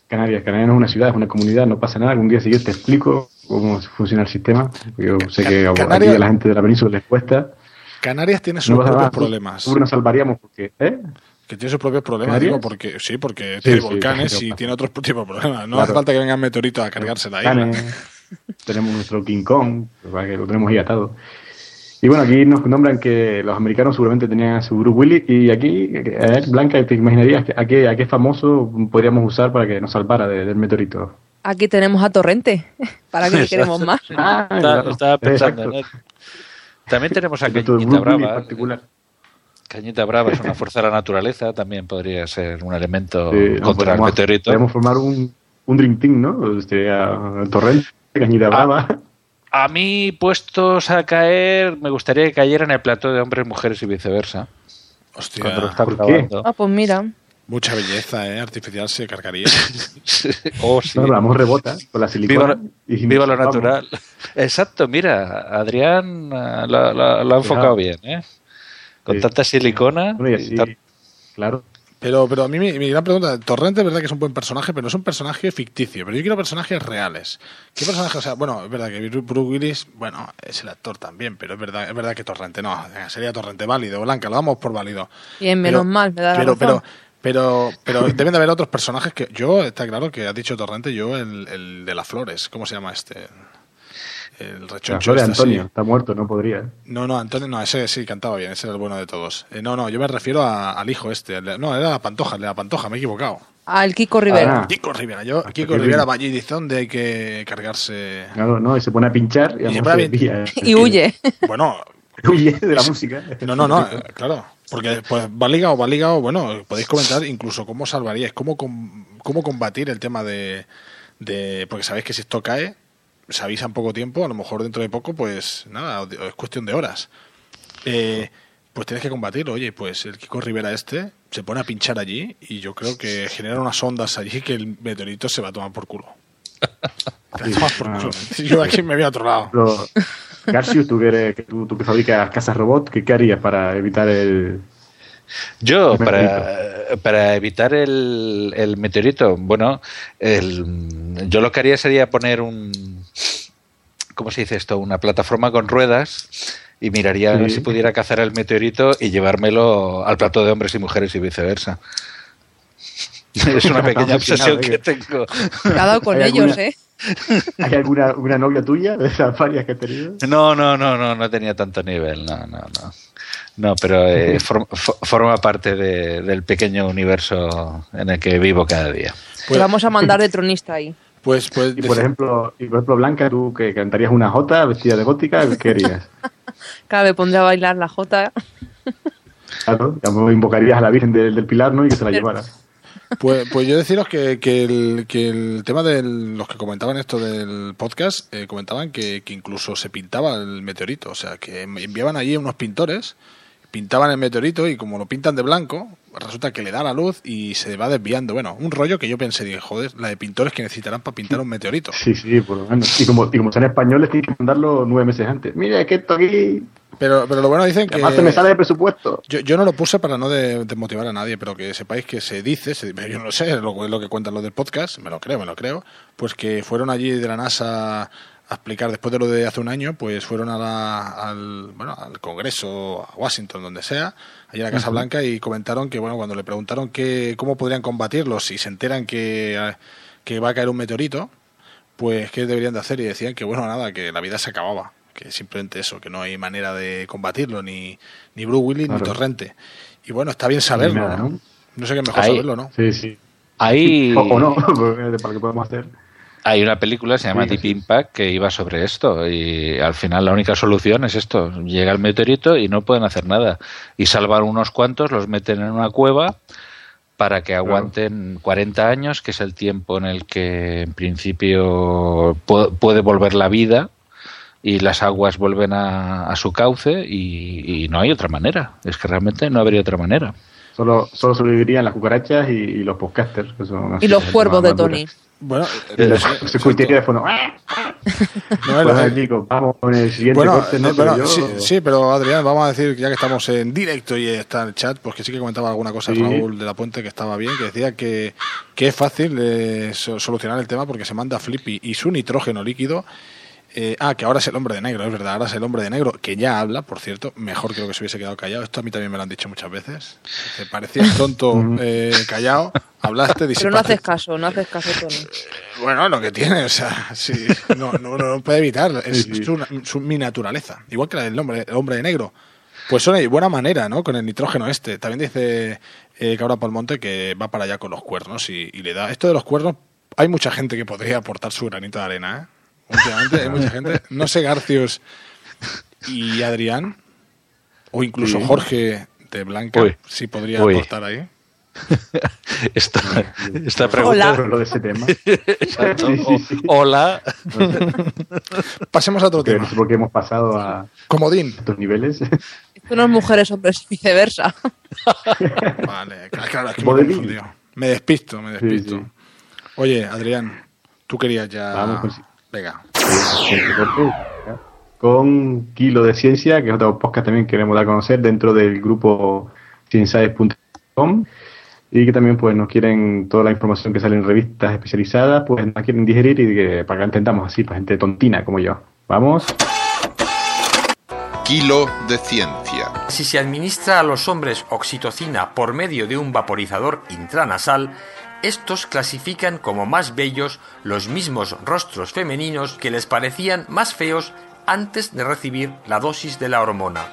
S3: Canarias, Canarias no es una ciudad, es una comunidad, no pasa nada. Algún día si yo te explico cómo funciona el sistema. Yo sé que a-
S4: Canarias-
S3: aquí a la gente de la península les cuesta.
S4: Canarias tiene sus
S3: No
S4: propios
S3: nada,
S4: problemas.
S3: seguro nos salvaríamos porque, ¿eh?
S4: Que tiene sus propios problemas,
S3: ¿Canarias?
S4: digo, porque sí, porque
S3: Sí,
S4: tiene
S3: sí,
S4: volcanes y tiene otros *laughs* tipos de problemas. No
S3: Claro.
S4: hace falta que vengan meteoritos a cargarse la isla.
S3: Canes, *laughs* tenemos nuestro King Kong, que lo tenemos ahí atado. Y bueno, aquí nos nombran que los americanos seguramente tenían su Bruce Willis y aquí, eh, Blanca, ¿te imaginarías que- a qué, a qué famoso podríamos usar para que nos salvara de- del meteorito?
S11: Aquí tenemos a Torrente. *laughs* ¿Para
S12: Exacto.
S11: queremos más?
S3: Ah,
S12: Está-
S3: claro.
S12: estaba pensando
S3: Exacto.
S12: en él. También tenemos a Cañita Brava.
S3: particular.
S12: Cañita Brava es una fuerza de la naturaleza, también podría ser un elemento
S3: Sí, no,
S12: contra el
S3: podemos-
S12: meteorito.
S3: Podemos formar un, un Dream Team, ¿no? Sería Torrente, Cañita
S12: Ah.
S3: Brava.
S12: A mí, puestos a caer, me gustaría que cayera en el plato de hombres, mujeres y viceversa.
S4: Hostia,
S12: Cuando lo están
S3: ¿por qué?
S12: grabando.
S11: Ah, pues mira.
S4: Mucha belleza, ¿eh? Artificial se cargaría. *laughs*
S12: Oh, sí.
S3: No, la vamos rebota con la silicona.
S12: Viva,
S3: y
S12: viva lo
S3: vamos.
S12: natural. Exacto, mira, Adrián eh, lo, lo- lo ha enfocado bien, ¿eh? Con
S3: Sí.
S12: tanta silicona.
S3: Bueno, y
S12: y
S3: así,
S12: tan-
S3: claro.
S4: Pero, pero a mí mi, mi gran pregunta, Torrente es verdad que es un buen personaje, pero es un personaje ficticio. Pero yo quiero personajes reales. ¿Qué personaje? O sea, bueno, es verdad que Bruce Willis, bueno, es el actor también, pero es verdad, es verdad que Torrente, no, sería Torrente válido, Blanca, lo damos por válido.
S11: Bien,
S4: Pero-
S11: menos mal, me da la
S4: pero,
S11: razón.
S4: pero, pero, pero deben de haber otros personajes que yo, está claro que ha dicho Torrente, yo el, el de las flores, ¿cómo se llama este? El rechoncho
S3: de
S4: este,
S3: Antonio,
S4: sí.
S3: está muerto, no podría.
S4: No, no, Antonio, no, ese sí cantaba bien, ese era el bueno de todos. Eh, no, no, yo me refiero a- al hijo este. no, era la Pantoja, la Pantoja, me he equivocado.
S11: Ah, el Kiko Rivera.
S3: Ah.
S4: Kiko Rivera, yo, Kiko Rivera,
S3: bien.
S4: allí dice dónde hay que cargarse.
S3: Claro, no, y se pone a pinchar y,
S4: Y
S3: a
S4: se pone pin-.
S11: Y huye. *laughs*
S4: Bueno, *laughs*
S3: Huye de la música.
S4: no, no, no, *laughs* eh, claro. Porque pues, va ligado, va ligado, bueno, podéis comentar incluso cómo salvaríais, cómo, com- cómo combatir el tema de, de. Porque sabéis que si esto cae, se avisa en poco tiempo, a lo mejor dentro de poco, pues nada, es cuestión de horas. Eh, pues tienes que combatirlo. Oye, pues el Kiko Rivera este se pone a pinchar allí y yo creo que genera unas ondas allí que el meteorito se va a tomar por culo. *laughs* Se va a tomar por culo. Yo aquí me voy a otro lado.
S3: Pero, Garcius, tú que, eres- que tú, tú que fabricas casas robot, ¿qué, qué harías para evitar el.
S12: Yo,
S3: el
S12: para, para evitar el, el meteorito, bueno, el- yo lo que haría sería poner un. ¿Cómo se dice esto? Una plataforma con ruedas y miraría a ver
S3: Sí.
S12: si pudiera cazar el meteorito y llevármelo al plato de hombres y mujeres y viceversa. *laughs* Es una pequeña obsesión que tengo.
S11: Te ha dado con
S3: ¿Hay
S11: ellos,
S3: alguna-
S11: ¿eh?
S3: ¿Hay alguna una novia tuya de esas varias que has tenido?
S12: No, no, no, no, no tenía tanto nivel, no, no, no. No, pero eh, form- fo- forma parte de- del pequeño universo en el que vivo cada día.
S11: Te vamos a mandar de tronista ahí.
S4: Pues, pues,
S3: Y por ejemplo, y por ejemplo Blanca, tú que cantarías una jota vestida de gótica, ¿qué harías? *laughs*
S11: Claro, me pondré a bailar la jota.
S3: Claro, digamos, invocarías a la Virgen del, del Pilar, ¿no? Y que se la llevara.
S4: Pues, pues yo deciros que, que el, que el tema de los que comentaban esto del podcast, eh, comentaban que, que incluso se pintaba el meteorito. O sea, que enviaban allí unos pintores, pintaban el meteorito y como lo pintan de blanco, resulta que le da la luz y se va desviando. Bueno, un rollo que yo pensé, dije, joder, la de pintores que necesitarán para pintar un meteorito.
S3: Sí, sí, por lo menos. Y como, y como son españoles, tienes que mandarlo nueve meses antes. Mira, que esto aquí.
S4: Pero, pero lo bueno dicen que...
S3: Además, te me sale de presupuesto.
S4: Yo, yo no lo puse para no de- desmotivar a nadie, pero que sepáis que se dice, se- yo no lo sé, lo, es lo que cuentan los del podcast, me lo creo, me lo creo, pues que fueron allí de la NASA a explicar, después de lo de hace un año, pues fueron a la- al, bueno, al Congreso, a Washington, donde sea, allá a la Casa. Blanca, y comentaron que, bueno, cuando le preguntaron que, cómo podrían combatirlos si se enteran que, que va a caer un meteorito, pues qué deberían de hacer, y decían que, bueno, nada, que la vida se acababa, que simplemente eso, que no hay manera de combatirlo, ni, ni Bruce Willis ni. Torrente. Y bueno, está bien saberlo,
S3: nada,
S4: ¿no?
S3: ¿no?
S4: Sé qué es mejor
S12: Ahí.
S4: saberlo, ¿no?
S3: Sí, sí.
S12: Hay,
S3: O, o no, *laughs* para que podemos hacer.
S12: Hay una película que se llama
S3: Sí,
S12: Deep. Impact que iba sobre esto y al final la única solución es esto. Llega el meteorito y no pueden hacer nada. Y salvan unos cuantos, los meten en una cueva para que aguanten 40 años, que es el tiempo en el que en principio pu- puede volver la vida y las aguas vuelven a, a su cauce y, y no hay otra manera. Es que realmente no habría otra manera.
S3: Solo, solo sobrevivirían las cucarachas y, y los podcasters. Que son
S11: Y los cuervos de Tony.
S3: duras.
S4: Bueno,
S3: escucha el teléfono. ¡ah!
S4: El-
S3: vamos con el siguiente
S4: Bueno,
S3: corte, ¿no?
S4: eh,
S3: Pero
S4: bueno,
S3: yo-
S4: sí, sí, pero Adrián, vamos a decir que ya que estamos en directo y está en el chat, pues que sí que comentaba alguna cosa
S3: Sí.
S4: Raúl de la Puente que estaba bien, que decía que, que es fácil eh, so- solucionar el tema porque se manda Flippy y su nitrógeno líquido. Eh, ah, que ahora es el hombre de negro, es verdad, ahora es el hombre de negro, que ya habla, por cierto, mejor creo que se hubiese quedado callado. Esto a mí también me lo han dicho muchas veces. Te parecías tonto *laughs* eh, callado, hablaste,
S11: Pero no
S4: disipaste
S11: haces caso, no haces caso, Tony.
S4: bueno, lo que tiene, o sea, sí, no, no, no lo puede evitar, es
S3: Sí, sí.
S4: su, su- mi naturaleza, igual que la del hombre, el hombre de negro. Pues son de buena manera, ¿no? Con el nitrógeno este. También dice eh, Cabra Palmonte que va para allá con los cuernos y, y le da. Esto de los cuernos, hay mucha gente que podría aportar su granito de arena, ¿eh? Últimamente hay mucha gente. No sé, Garcius y Adrián, o incluso
S3: Sí.
S4: Jorge de Blanca,
S12: Uy.
S4: si podría
S12: Uy.
S4: aportar ahí. *laughs*
S12: Esta, esta pregunta.
S3: Hola. Lo de ese tema. *laughs*
S12: Exacto.
S3: Sí, sí, sí.
S12: O- Hola. *laughs*
S4: Pasemos a otro
S3: Que
S4: tema.
S3: no sé por qué hemos pasado a
S4: Comodín.
S3: estos niveles.
S11: Esto no es mujeres, hombres, viceversa.
S4: Vale, claro, claro, es que me, me despisto, me despisto.
S3: sí.
S4: Oye, Adrián, tú querías ya.
S3: Vamos
S4: Venga.
S3: Con Kilo de Ciencia, que es otro podcast también que queremos dar a conocer dentro del grupo ciencias.com y que también pues nos quieren toda la información que sale en revistas especializadas, pues nos quieren digerir y que, para que la entendamos así, para gente tontina como yo. Vamos.
S29: Kilo de ciencia.
S30: Si se administra a los hombres oxitocina por medio de un vaporizador intranasal, estos clasifican como más bellos los mismos rostros femeninos que les parecían más feos antes de recibir la dosis de la hormona.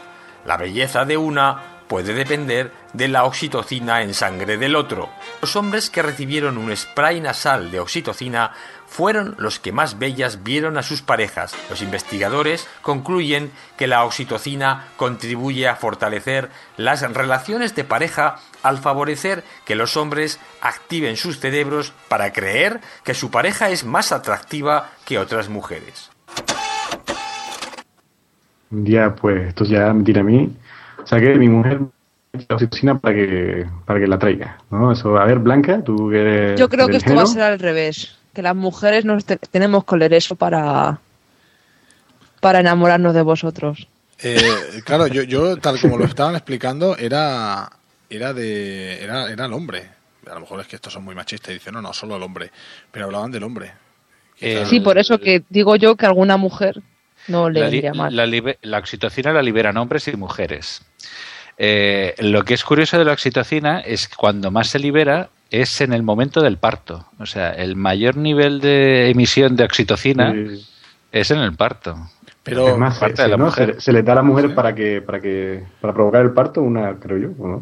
S30: La belleza de una puede depender de la oxitocina en sangre del otro. Los hombres que recibieron un spray nasal de oxitocina fueron los que más bellas vieron a sus parejas. Los investigadores concluyen que la oxitocina contribuye a fortalecer las relaciones de pareja al favorecer que los hombres activen sus cerebros para creer que su pareja es más atractiva que otras mujeres.
S3: Un día, pues, esto ya me tira a mí. Saqué de mi mujer la oxitocina para que, para que la traiga. ¿no? Eso, a ver, Blanca, tú que eres
S11: Yo creo que esto va a ser al revés. Que las mujeres nos te- tenemos que leer eso para, para enamorarnos de vosotros.
S4: Eh, claro, yo, yo, tal como lo estaban explicando, era, era, de, era, era el hombre. A lo mejor es que estos son muy machistas y dicen, no, no, solo el hombre. Pero hablaban del hombre.
S12: El-
S11: Sí, por eso que digo yo que alguna mujer no le
S12: la, li-
S11: iría mal.
S12: la oxitocina la liberan hombres y mujeres. Eh, lo que es curioso de la oxitocina es que cuando más se libera es en el momento del parto. O sea, el mayor nivel de emisión de oxitocina
S3: Sí.
S12: es en el parto.
S4: Pero
S3: Es más,
S12: parte
S3: se,
S12: de la
S3: ¿no?
S12: mujer.
S3: se, se le da a la mujer para que, para que, para provocar el parto, una, creo yo, ¿o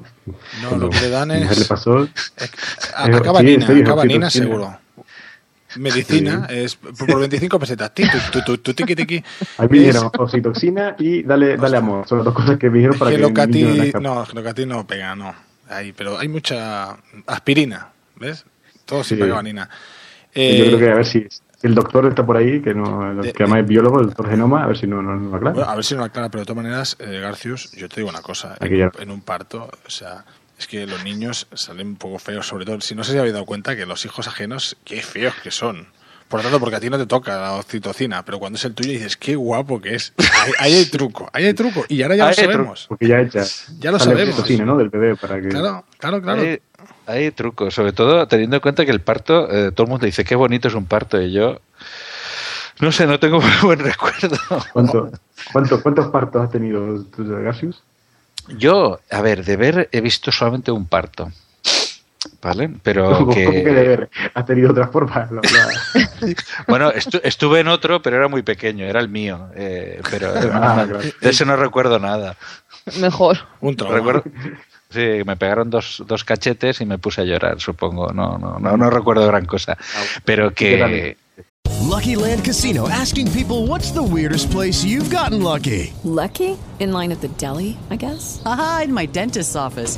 S3: ¿no?
S4: Lo que le dan es-
S3: le pasó,
S4: A- Acaba
S3: sí,
S4: Nina,
S3: sí,
S4: acaba Nina
S3: oxitocina.
S4: seguro. Medicina es por por 25 pesetas. Ti, tu, tu, tu, tu, tiqui, tiqui.
S3: Ahí me
S4: Es-
S3: dijeron oxitoxina y dale, dale amor. Son las dos cosas que me dijeron para que,
S4: Gelocati, no, Gelocati no pega, no. Ahí, pero hay mucha aspirina, ¿ves? Todo
S3: Sí.
S4: sin pegabanina.
S3: Y yo
S4: Eh,
S3: creo que a ver si, el doctor está por ahí, que, no, que además es biólogo, el doctor Genoma, a ver si no no, no lo aclara.
S4: Bueno, a ver si no lo aclara, pero de todas maneras, eh, Garcius, yo te digo una cosa.
S3: Aquí
S4: En,
S3: ya.
S4: en un parto, o sea, es que los niños salen un poco feos, sobre todo. Si no si habéis dado cuenta que los hijos ajenos, qué feos que son. Por lo tanto, porque a ti no te toca la oxitocina, pero cuando es el tuyo dices, qué guapo que es. Ahí, ahí hay truco, ahí hay truco. Y ahora ya
S12: Ahí
S4: lo sabemos.
S3: Porque ya hecha.
S4: Ya lo sabemos.
S3: oxitocina, ¿no? Del bebé para que...
S4: Claro, claro, claro.
S12: Hay, hay trucos, sobre todo teniendo en cuenta que el parto, eh, todo el mundo dice qué bonito es un parto y yo No sé, no tengo *laughs* muy buen recuerdo.
S3: ¿Cuánto- cuánto- ¿Cuántos partos has tenido tú, Garcius?
S12: Yo, a ver, de ver he visto solamente un parto. ¿Vale? Pero *laughs*
S3: ¿Cómo que de
S12: que.
S3: ver? ¿Has tenido otras formas? *laughs*
S12: Bueno, estu- estuve en otro, pero era muy pequeño, era el mío. eh, pero *laughs*
S3: Ah,
S12: no, de ese no recuerdo nada.
S11: Mejor.
S4: Un trauma.
S12: Recuerdo, sí, me pegaron dos, dos cachetes y me puse a llorar, supongo. No, no, no, no recuerdo gran cosa. Pero que.
S31: Lucky Land Casino asking people what's the weirdest place you've gotten lucky?
S32: Lucky? In line at the deli, I guess?
S33: Aha, in my dentist's office.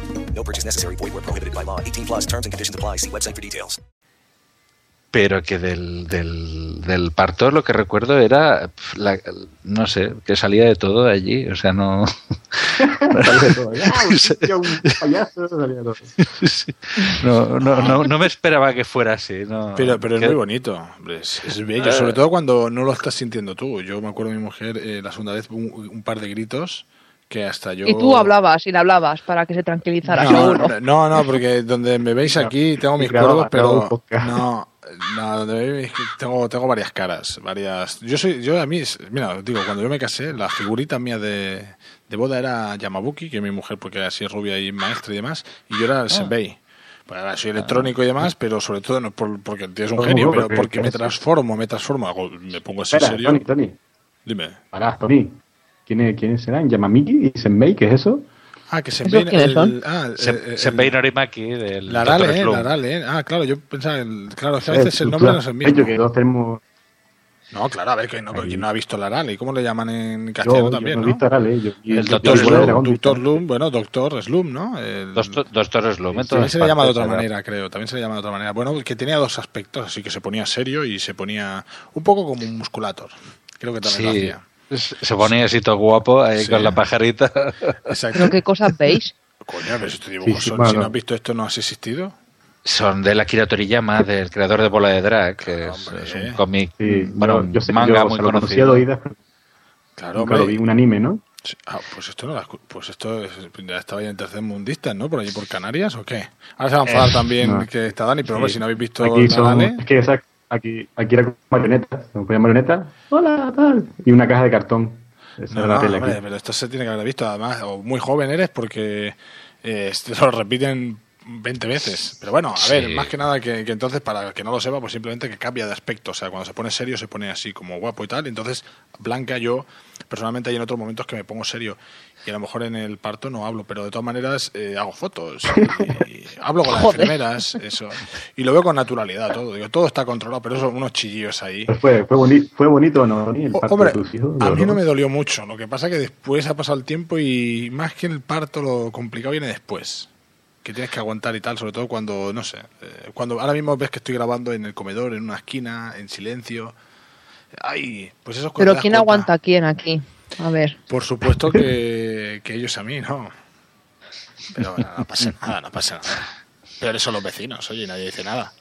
S22: No purchase necessary. Void where prohibited by law. 18 plus terms and conditions apply. See website for details.
S12: Pero que del, del, del parto lo que recuerdo era, la- no sé, que salía de todo de allí. O sea, no.
S3: ¡Ah. *laughs*
S12: No, no, no, no me esperaba que fuera así. No,
S4: Pero, pero es muy bonito, hombre, es, es bello,
S12: Eh.
S4: sobre todo cuando no lo estás sintiendo tú. Yo me acuerdo de mi mujer eh, la segunda vez, un, un par de gritos que hasta yo...
S11: Y tú hablabas y le hablabas para que se tranquilizara,
S4: No, no, no, porque donde me veis aquí tengo mis cuervos, pero no, no, donde me veis tengo, tengo varias caras, varias. Yo soy, yo a mí, mira, os digo, cuando yo me casé, la figurita mía de, de boda era Yamabuki, que es mi mujer porque era así rubia y maestra y demás, y yo era el senbei. Pues ahora soy electrónico y demás, pero sobre todo no por- porque tienes un
S3: No,
S4: genio,
S3: no,
S4: pero
S3: porque-
S4: porque me transformo, me transformo, me pongo así
S3: Espera,
S4: serio.
S3: Tony, Tony.
S4: Dime.
S3: Pará, Tony. ¿Quiénes, ¿Quiénes serán? ¿Yamamiki y Senbei? ¿Qué es eso?
S4: Ah, que
S3: ¿Esos
S4: Senbei.
S3: quiénes
S4: el-
S3: son?
S4: ah, el-
S12: Se-
S4: el-
S12: Senbei Norimaki del
S4: La
S12: Dr.
S4: Rale, eh,
S12: Slump.
S4: la Rale, eh. Ah, claro, yo pensaba, el, claro, es que a veces el nombre no es el mismo.
S3: que todos tenemos...
S4: No, claro, a ver, que no, ¿quién no ha visto la Rale? ¿Y cómo le llaman en
S3: Yo,
S4: castellano
S3: yo
S4: también,
S3: no he visto a Rale. Yo, yo-
S12: El
S3: yo-
S12: Doctor
S3: yo-
S4: Doctor Slum, bueno, Doctor Slum, ¿no? El-
S12: Doctor, Doctor Slump. en
S4: También se le llama de otra manera, creo. También se le llama de otra manera. Bueno, que tenía dos aspectos, así que se ponía serio y se ponía un poco como un musculator. Creo que también lo hacía.
S12: Se ponía así todo guapo ahí
S4: Sí.
S12: con la pajarita.
S4: Exacto.
S11: Pero qué cosas veis. *laughs*
S4: Coño, pero estos dibujos
S12: Sí, sí,
S4: son, si no has visto esto, no has existido.
S12: Son de Akira Toriyama, del creador de Bola de Drag, que es, es un cómic,
S3: Sí,
S12: bueno,
S3: yo,
S12: manga
S3: yo,
S12: muy
S3: lo
S12: conocido.
S3: oídas,
S4: Claro,
S3: nunca lo
S4: hombre.
S3: vi, un anime, ¿no?
S4: Ah, pues esto no la pues esto es- ya estaba ya en tercer mundista, ¿no? Por allí por Canarias o qué? Ahora se va a enfadar
S3: Eh,
S4: también
S3: no.
S4: que está Dani, pero hombre, si no habéis visto
S3: Aquí
S4: la
S3: son,
S4: Rale-
S3: es que esa- aquí, aquí era como marioneta, se me ponía marioneta, hola, tal, y una caja de cartón. Esa
S4: No,
S3: era la
S4: no,
S3: tele
S4: hombre, pero esto se tiene que haber visto. Además, o muy joven eres porque eh, esto lo repiten 20 veces. Pero bueno, a ver, más que nada que, que entonces, para el que no lo sepa, pues simplemente que cambia de aspecto. O sea, cuando se pone serio, se pone así como guapo y tal. Entonces, Blanca, yo, personalmente, hay en otros momentos que me pongo serio. Y a lo mejor en el parto no hablo, pero de todas maneras eh, hago fotos. Y, y *laughs* hablo con las
S11: Joder.
S4: enfermeras, eso. Y lo veo con naturalidad todo. Digo, todo está controlado, pero eso, unos chillillos ahí.
S3: Fue, fue, boni- fue bonito, ¿no? El parto
S4: Hombre,
S3: de tus hijos,
S4: a mí no me dolió mucho. Lo que pasa que después ha pasado el tiempo y más que el parto, lo complicado viene después. Que tienes que aguantar y tal, sobre todo cuando, no sé, eh, cuando ahora mismo ves que estoy grabando en el comedor, en una esquina, en silencio. Ay, pues eso
S11: Pero ¿quién
S4: cuenta.
S11: aguanta a quién aquí? A ver.
S4: Por supuesto que, que ellos a mí, ¿no? Pero bueno, no pasa nada, no pasa nada. Pero son los vecinos, oye, nadie dice nada.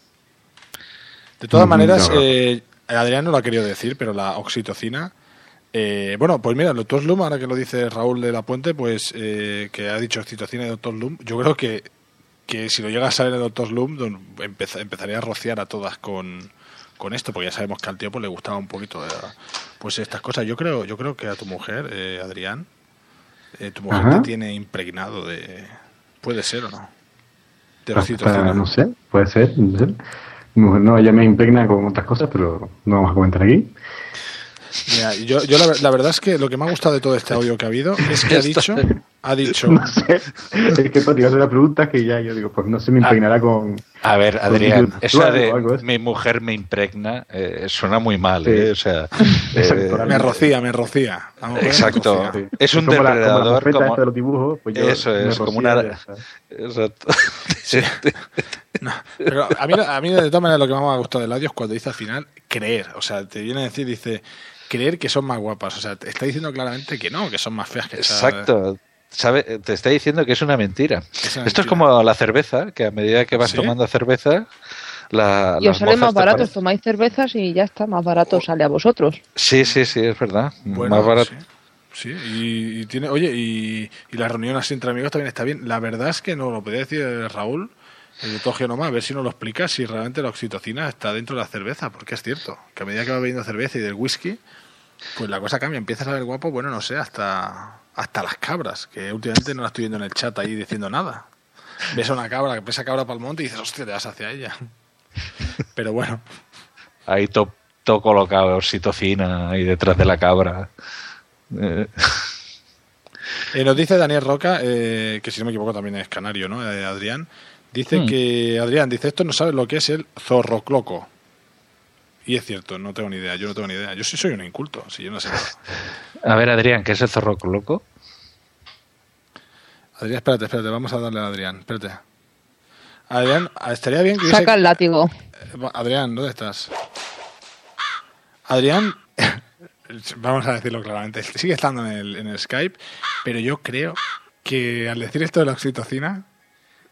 S4: De todas
S3: Mm,
S4: maneras,
S3: no.
S4: eh, Adrián no lo ha querido decir, pero la oxitocina. Eh, bueno, pues mira, el doctor Slum, ahora que lo dice Raúl de la Puente, pues eh, que ha dicho oxitocina y doctor Slum, yo creo que, que si lo llega a saber el doctor Slum, don- empeza- empezaría a rociar a todas con, con esto, porque ya sabemos que al tío pues, le gustaba un poquito de, pues estas cosas. Yo creo, yo creo que a tu mujer, eh, Adrián, eh, tu mujer
S3: Ajá.
S4: te tiene impregnado de. Puede ser o no. De
S3: Hasta-
S4: oxitocina.
S3: no sé, puede ser, sé. No, ella me impregna con otras cosas, pero no vamos a comentar aquí.
S4: Mira, yo, yo la, la verdad es que lo que me ha gustado de todo este audio que ha habido es que ha dicho, *laughs* ha dicho, *laughs*
S3: No sé. Es que Tony hace una pregunta que ya yo digo, pues no se me impregnará con.
S12: A ver, Adrián, esa de
S3: algo,
S12: mi mujer me impregna eh, suena muy mal,
S3: Sí.
S12: ¿eh? O sea, *laughs* eh,
S4: me rocía, me rocía. Mejor me
S12: Exacto.
S4: rocía.
S12: Es un
S3: como la- como la
S12: depredador
S3: carpeta
S12: como...
S3: de los dibujos, pues yo
S12: Eso
S3: me
S12: es, como una... Exacto. *laughs*
S4: Pero a mí, a mí de todas maneras lo que más me ha gustado del audio es cuando dice al final creer. O sea, te viene a decir, dice, creer que son más guapas. O sea, te está diciendo claramente que no, que son más feas que esa-
S12: Exacto. Sabe, te está diciendo que es una mentira.
S4: una
S12: Esto es como la cerveza, que a medida que vas
S11: ¿Sí?
S12: tomando cerveza, la,
S11: Y os sale más barato, tomáis cervezas y ya está, más barato sale a vosotros.
S12: Sí, sí, sí, es verdad.
S4: Bueno,
S12: más barato.
S4: Sí, y, y tiene, oye, y, y la reunión así entre amigos también está bien. La verdad es que no lo podía decir Raúl, el de todo Genoma, a ver si nos lo explica si realmente la oxitocina está dentro de la cerveza, porque es cierto, que a medida que va bebiendo cerveza y del whisky, pues la cosa cambia, empiezas a ver guapo, bueno, no sé, hasta, hasta las cabras, que últimamente no la estoy viendo en el chat ahí diciendo nada. Ves a una cabra que pesa cabra para el monte y dices, hostia, te vas hacia ella. Pero bueno,
S12: Ahí todo todo colocado, oxitocina ahí detrás de la cabra. Eh,
S4: Eh, nos dice Daniel Roca, eh, que si no me equivoco también es canario, ¿no? Eh, Adrián. Dice
S12: Hmm.
S4: que, Adrián, dice, esto no sabe lo que es el zorrocloco. Y es cierto, no tengo ni idea, yo no tengo ni idea. Yo sí soy un inculto, si yo no sé nada.
S12: A ver, Adrián, ¿qué es el zorro loco?
S4: Adrián, espérate, espérate, vamos a darle a Adrián, espérate. Adrián, estaría bien que hubiese...
S11: Saca el látigo.
S4: Eh, Adrián, ¿dónde estás? Adrián, *laughs* vamos a decirlo claramente, sigue estando en el, en el Skype, pero yo creo que al decir esto de la oxitocina,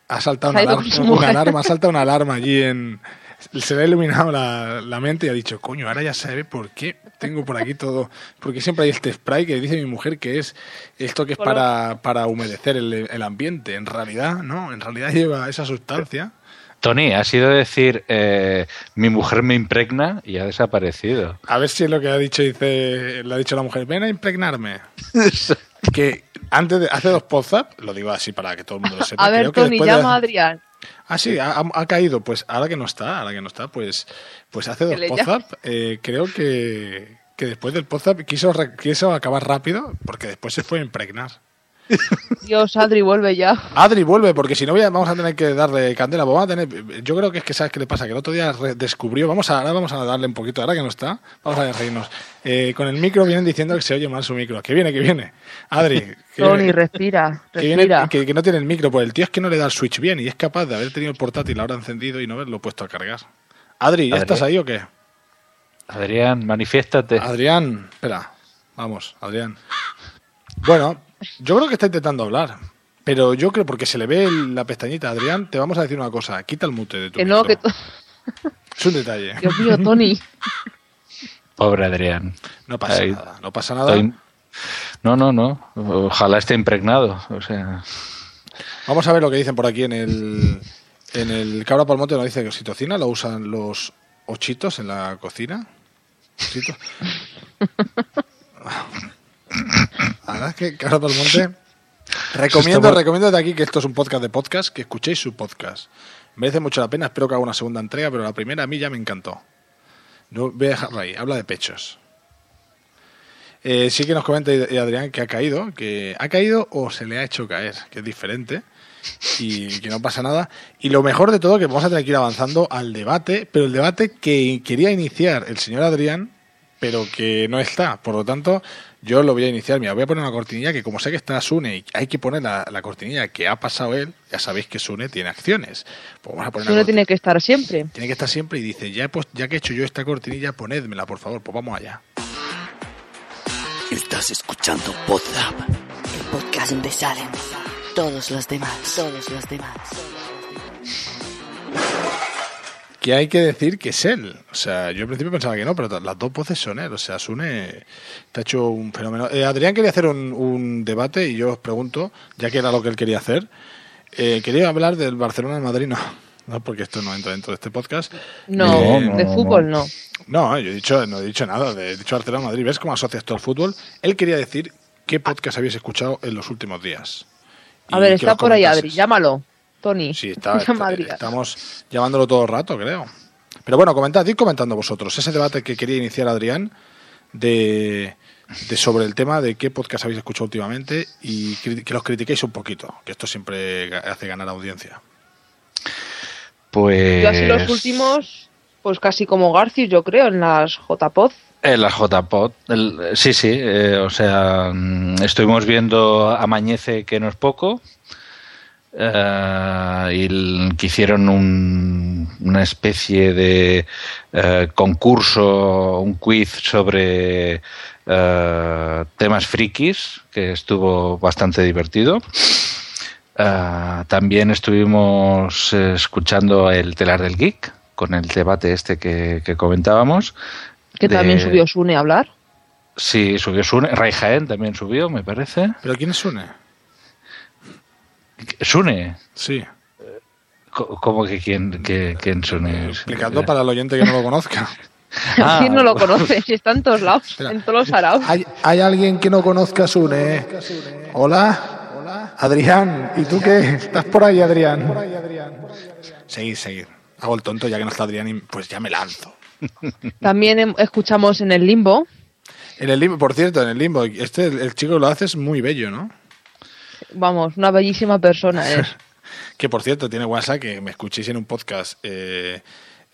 S4: ha saltado una alarma, *laughs* una alarma, ha saltado una alarma allí en... Se le ha iluminado la, la mente y ha dicho, coño, ahora ya sabe por qué tengo por aquí todo. Porque siempre hay este spray que dice mi mujer que es esto que es para, para humedecer el, el ambiente. En realidad, no, en realidad lleva esa sustancia.
S12: Tony, ha sido decir, eh, mi mujer me impregna y ha desaparecido.
S4: A ver si es lo que ha dicho, dice, le ha dicho la mujer, ven a impregnarme. *laughs* que antes de, hace dos podzap, lo digo así para que todo el mundo lo *laughs* sepa.
S11: A ver,
S4: creo que
S11: Tony, llama a Adrián.
S4: Ah, sí, ha, caído. Pues ahora que no está, ahora que no está, pues, pues hace dos
S11: le
S4: podzap. eh, creo que, que después del podzap quiso, quiso acabar rápido porque después se fue a impregnar.
S11: Dios, Adri, vuelve ya.
S4: Adri, vuelve, porque si no voy a- vamos a tener que darle candela. Vamos a tener, yo creo que es que sabes qué le pasa, que el otro día descubrió, vamos a, ahora vamos a darle un poquito, ahora que no está, vamos a reírnos. Eh, con el micro vienen diciendo que se oye mal su micro. Que viene, que viene. Adri, *laughs* que,
S11: Tony,
S4: viene,
S11: respira,
S4: que, viene-
S11: respira.
S4: que- que no tiene el micro, pues el tío es que no le da el switch bien y es capaz de haber tenido el portátil ahora encendido y no haberlo puesto a cargar. Adri, ¿ya
S12: Adri.
S4: estás ahí o qué?
S12: Adrián, manifiéstate.
S4: Adrián, espera, vamos, Adrián. Bueno, yo creo que está intentando hablar. Pero yo creo, porque se le ve el- la pestañita, Adrián, te vamos a decir una cosa. Quita el mute de tu
S11: Que no, que
S4: Es un detalle.
S11: Dios mío, Tony.
S12: Pobre Adrián.
S4: No pasa
S12: Ahí-
S4: nada, no pasa nada.
S12: Estoy- No, no, no. Ojalá esté impregnado. O sea,
S4: Vamos a ver lo que dicen por aquí en el, en el Cabra Palmote. Nos dice que oxitocina lo usan los ochitos en la cocina. *laughs* La verdad es que Cabra Palmonte... Recomiendo, recomiendo de aquí que esto es un podcast de podcast, que escuchéis su podcast. Merece mucho la pena, espero que haga una segunda entrega, pero la primera a mí ya me encantó. No, voy a dejarlo ahí, habla de pechos. Eh, sí que nos comenta Adrián que ha caído, que ha caído o se le ha hecho caer, que es diferente y que no pasa nada. Y lo mejor de todo que vamos a tener que ir avanzando al debate, pero el debate que quería iniciar el señor Adrián, pero que no está. Por lo tanto, yo lo voy a iniciar. Mira, voy a poner una cortinilla que como sé que está Sune y hay que poner la, la cortinilla que ha pasado él, ya sabéis que Sune tiene acciones. Pues vamos a poner
S11: Uno
S4: una
S11: tiene que estar siempre.
S4: tiene que estar siempre y dice, ya, pos- ya que he hecho yo esta cortinilla, ponédmela, por favor. Pues vamos allá.
S18: Estás escuchando Podzap, el podcast donde salen todos los demás, todos los demás.
S4: Que hay que decir que es él. O sea, yo al principio pensaba que no, pero las dos voces son él. O sea, Sune te ha hecho un fenómeno. Eh, Adrián quería hacer un, un debate y yo os pregunto, ya que era lo que él quería hacer, eh, quería hablar del Barcelona-Madrid, no. *laughs* No, porque esto no entra dentro de este podcast.
S11: No,
S4: Eh,
S11: de fútbol no.
S4: No, yo he dicho, no he dicho nada. de- He dicho Barcelona-Madrid. ¿Ves cómo asocias todo al fútbol? Él quería decir qué podcast habéis escuchado en los últimos días.
S11: A ver, está por ahí. Adri, llámalo. Tony.
S4: Sí, *laughs* está, está- estamos llamándolo todo el rato, creo. Pero bueno, comentad, id comentando vosotros. Ese debate que quería iniciar Adrián de, de sobre el tema de qué podcast habéis escuchado últimamente y que los critiquéis un poquito, que esto siempre hace ganar audiencia.
S12: Pues.
S11: Yo así los últimos, pues casi como Garcius, yo creo, en las JPod.
S12: En la JPod, el- sí, sí, eh, o sea, mm, estuvimos viendo Amañece que no es poco, eh, y el- que hicieron un- una especie de eh, concurso, un quiz sobre eh, temas frikis, que estuvo bastante divertido. También estuvimos escuchando el telar del geek con el debate este que, que comentábamos.
S11: Que
S12: de-
S11: también subió Sune a hablar.
S12: Sí, subió Sune. Ray Jaén también subió, me parece.
S4: ¿Pero quién es Sune?
S12: ¿Sune?
S4: Sí.
S12: ¿Cómo que quién, que, quién Sune?
S4: Explicando para el oyente que no lo conozca. *laughs*
S12: Ah.
S11: ¿Quién no lo conoce? Si está en todos lados, en todos los araos.
S4: ¿Hay, hay alguien que no conozca a Sune? Hola. Adrián. ¿Y tú qué? ¿Estás por ahí, Adrián? Seguid, seguid. Hago el tonto ya que no está Adrián y pues ya me lanzo.
S11: También em- escuchamos en el limbo.
S4: En el limbo, por cierto, en el limbo, este el, el chico que lo hace es muy bello, ¿no?
S11: Vamos, una bellísima persona *laughs* es.
S4: Que por cierto, tiene WhatsApp que me escuchéis en un podcast. Eh,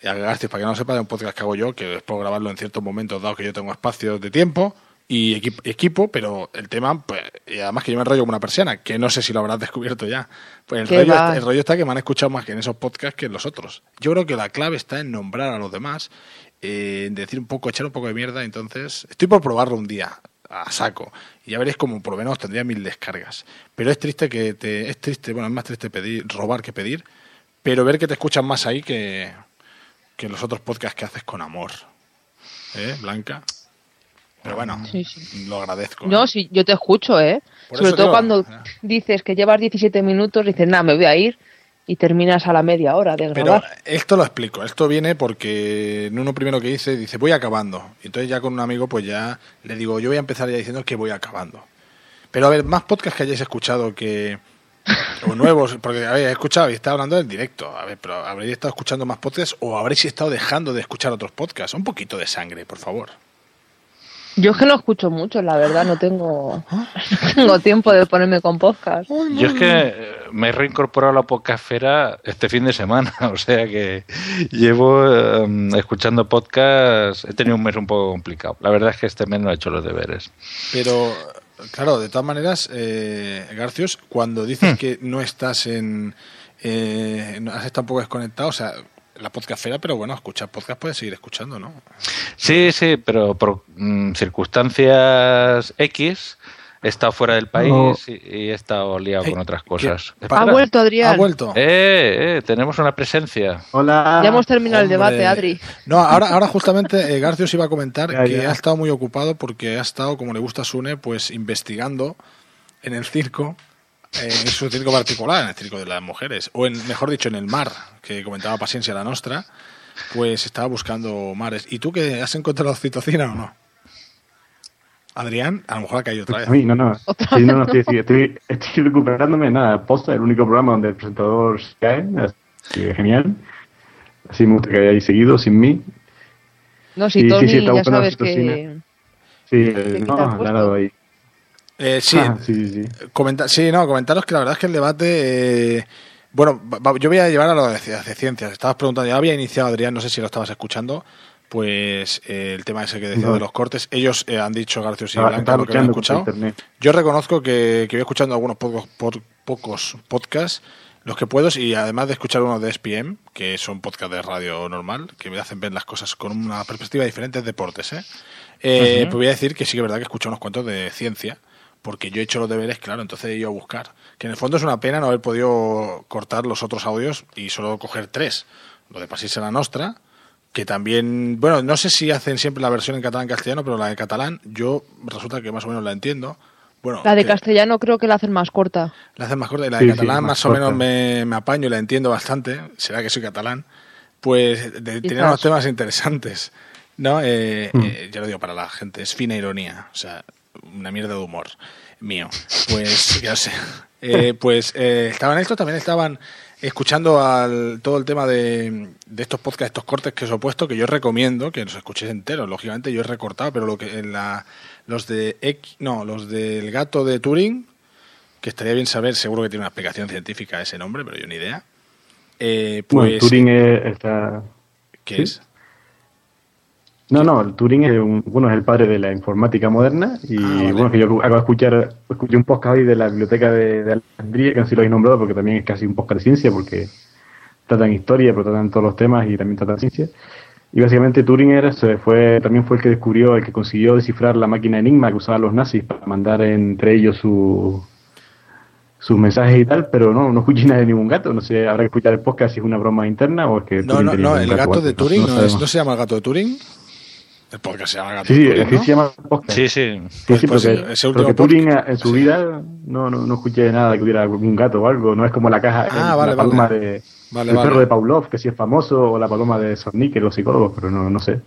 S4: para que no lo sepa, de un podcast que hago yo, que puedo grabarlo en ciertos momentos, dado que yo tengo espacios de tiempo y equi- equipo, pero el tema, pues, y además que yo me enrollo como una persiana, que no sé si lo habrás *laughs* descubierto ya. Pues el
S11: ¿Qué
S4: rollo, está, el rollo está que me han escuchado más que en esos podcasts que en los otros. Yo creo que la clave está en nombrar a los demás, eh, en decir un poco, echar un poco de mierda, entonces estoy por probarlo un día a saco y ya veréis como por lo menos tendría mil descargas. Pero es triste que te, es triste, bueno, es más triste pedir, robar que pedir, pero ver que te escuchan más ahí que, que los otros podcasts que haces con amor. ¿Eh, Blanca? Pero bueno,
S11: Sí, sí.
S4: lo agradezco.
S11: No, sí, yo te escucho, ¿eh?
S4: Por
S11: Sobre todo
S4: digo,
S11: cuando dices que llevas 17 minutos, dices, nada, me voy a ir y terminas a la media hora de
S4: Pero
S11: grabar.
S4: esto lo explico. Esto viene porque en uno primero que hice dice voy acabando. Y entonces ya con un amigo pues ya le digo yo voy a empezar ya diciendo que voy acabando. Pero a ver, más podcasts que hayáis escuchado que... O nuevos, *laughs* porque habéis escuchado y estado hablando del directo. A ver, pero habréis estado escuchando más podcasts o habréis estado dejando de escuchar otros podcasts. Un poquito de sangre, por favor.
S11: Yo es que no escucho mucho, la verdad, no tengo, *laughs* no tengo tiempo de ponerme con podcast.
S12: Yo es que eh, me he reincorporado a la podcastfera este fin de semana, *laughs* o sea que llevo eh, escuchando podcast, he tenido un mes un poco complicado. La verdad es que este mes no he hecho los deberes.
S4: Pero, claro, de todas maneras, eh, Garcios, cuando dices que no estás en... Eh, no- has estado un poco desconectado, o sea, la podcastfera, pero bueno, escuchar podcast puedes seguir escuchando, ¿no?
S12: Sí, sí, pero por mm, circunstancias X he estado fuera del país
S4: No.
S12: y, y he estado liado con otras cosas.
S11: Ha vuelto Adrián.
S4: Ha vuelto.
S12: Eh, eh, tenemos una presencia.
S3: Hola.
S11: Ya hemos terminado el
S4: Hombre.
S11: debate, Adri.
S4: No, ahora, ahora justamente eh, Garcios iba a comentar
S3: Ya,
S4: que
S3: ya.
S4: ha estado muy ocupado porque ha estado, como le gusta a Sune, pues investigando en el circo, en su circo particular, en el circo de las mujeres, o en, mejor dicho, en el mar, que comentaba Paciencia la Nostra, pues estaba buscando mares. ¿Y tú que has encontrado oxitocina o no? Adrián, a lo mejor ha caído otra vez.
S3: A mí, no, no. *laughs* Sí, no, no, sí, sí, estoy, estoy recuperándome. Nada, posta, el único programa donde el presentador se cae. Así que genial. Así me gusta que hayáis seguido sin mí.
S11: No, si
S3: Sí, sí,
S11: Tony
S3: sí, está
S11: ya
S3: buscando
S11: sabes que...
S3: Sí, eh,
S11: ¿Qué
S3: no,
S11: has
S3: dado ahí.
S4: Eh, sí,
S3: Ah, sí, sí.
S4: Comenta- sí, no, comentaros que la verdad es que el debate. eh, bueno, yo voy a llevar a lo de, de ciencias. Estabas preguntando, ya había iniciado Adrián, no sé si lo estabas escuchando. Pues eh, el tema ese que decía
S3: No.
S4: de los cortes. Ellos eh, han dicho, Garcios y Blanca, lo que
S3: contra
S4: escuchado. Yo reconozco que, que voy escuchando algunos pocos, por- pocos podcasts, los que puedo, y además de escuchar unos de SPM, que son podcasts de radio normal, que me hacen ver las cosas con una perspectiva diferente de deportes. ¿eh? Eh. Pues voy a decir que sí que es verdad que he escuchado unos cuantos de ciencia, porque yo he hecho los deberes, claro, entonces he ido a buscar. Que en el fondo es una pena no haber podido cortar los otros audios y solo coger tres. Lo de Pasirse la Nostra, que también, bueno, no sé si hacen siempre la versión en catalán-castellano, pero la de catalán yo resulta que más o menos la entiendo. Bueno,
S11: La de
S4: que
S11: castellano creo que la hacen más corta.
S4: la hacen más corta y la
S3: Sí,
S4: de
S3: sí,
S4: catalán
S3: más
S4: más o menos me, me apaño y la entiendo bastante. Será que soy catalán. Pues de, tenía unos temas interesantes. ¿No? Eh,
S3: Mm.
S4: eh, ya lo digo para la gente, es fina ironía. O sea, una mierda de humor mío. Pues, ya sé. Eh, pues eh, estaban estos, también estaban escuchando al, todo el tema de, de estos podcasts, estos cortes que os he puesto, que yo recomiendo que los escuchéis enteros. Lógicamente yo he recortado, pero lo que en la, los de X, no, los del gato de Turing, que estaría bien saber, seguro que tiene una explicación científica ese nombre, pero yo ni idea. Eh,
S3: Bueno,
S4: pues,
S3: Turing es, está...
S4: ¿Qué
S3: ¿sí?
S4: es?
S3: No, no, el Turing es, un, bueno, es el padre de la informática moderna y
S4: Ah,
S3: bueno, que yo acabo de escuchar, escuché un podcast hoy de la biblioteca de, de Alejandría, que si lo habéis nombrado porque también es casi un podcast de ciencia porque tratan historia, pero tratan todos los temas y también tratan ciencia. Y básicamente Turing era, se fue, también fue el que descubrió, el que consiguió descifrar la máquina Enigma que usaban los nazis para mandar entre ellos su, sus mensajes y tal, pero no, no escuché nada de ningún gato. No sé, habrá que escuchar el podcast si es una broma interna o es que
S4: No,
S3: Turing
S4: no, no, el
S3: gato
S4: de Turing no, es- no se llama el gato de Turing. El podcast se llama Gato
S3: Sí, se llama podcast.
S12: Sí, sí.
S3: Sí, sí,
S4: Pues,
S3: porque,
S4: pues, ese
S3: porque Turing en su vida no, no, no escuché nada de que hubiera algún gato o algo. No es como la caja,
S4: Ah,
S3: el-
S4: vale,
S3: la paloma
S4: vale.
S3: de,
S4: Vale,
S3: el
S4: vale.
S3: perro de Pavlov, que sí es famoso, o la paloma de Sonic, los psicólogos, pero no, no sé.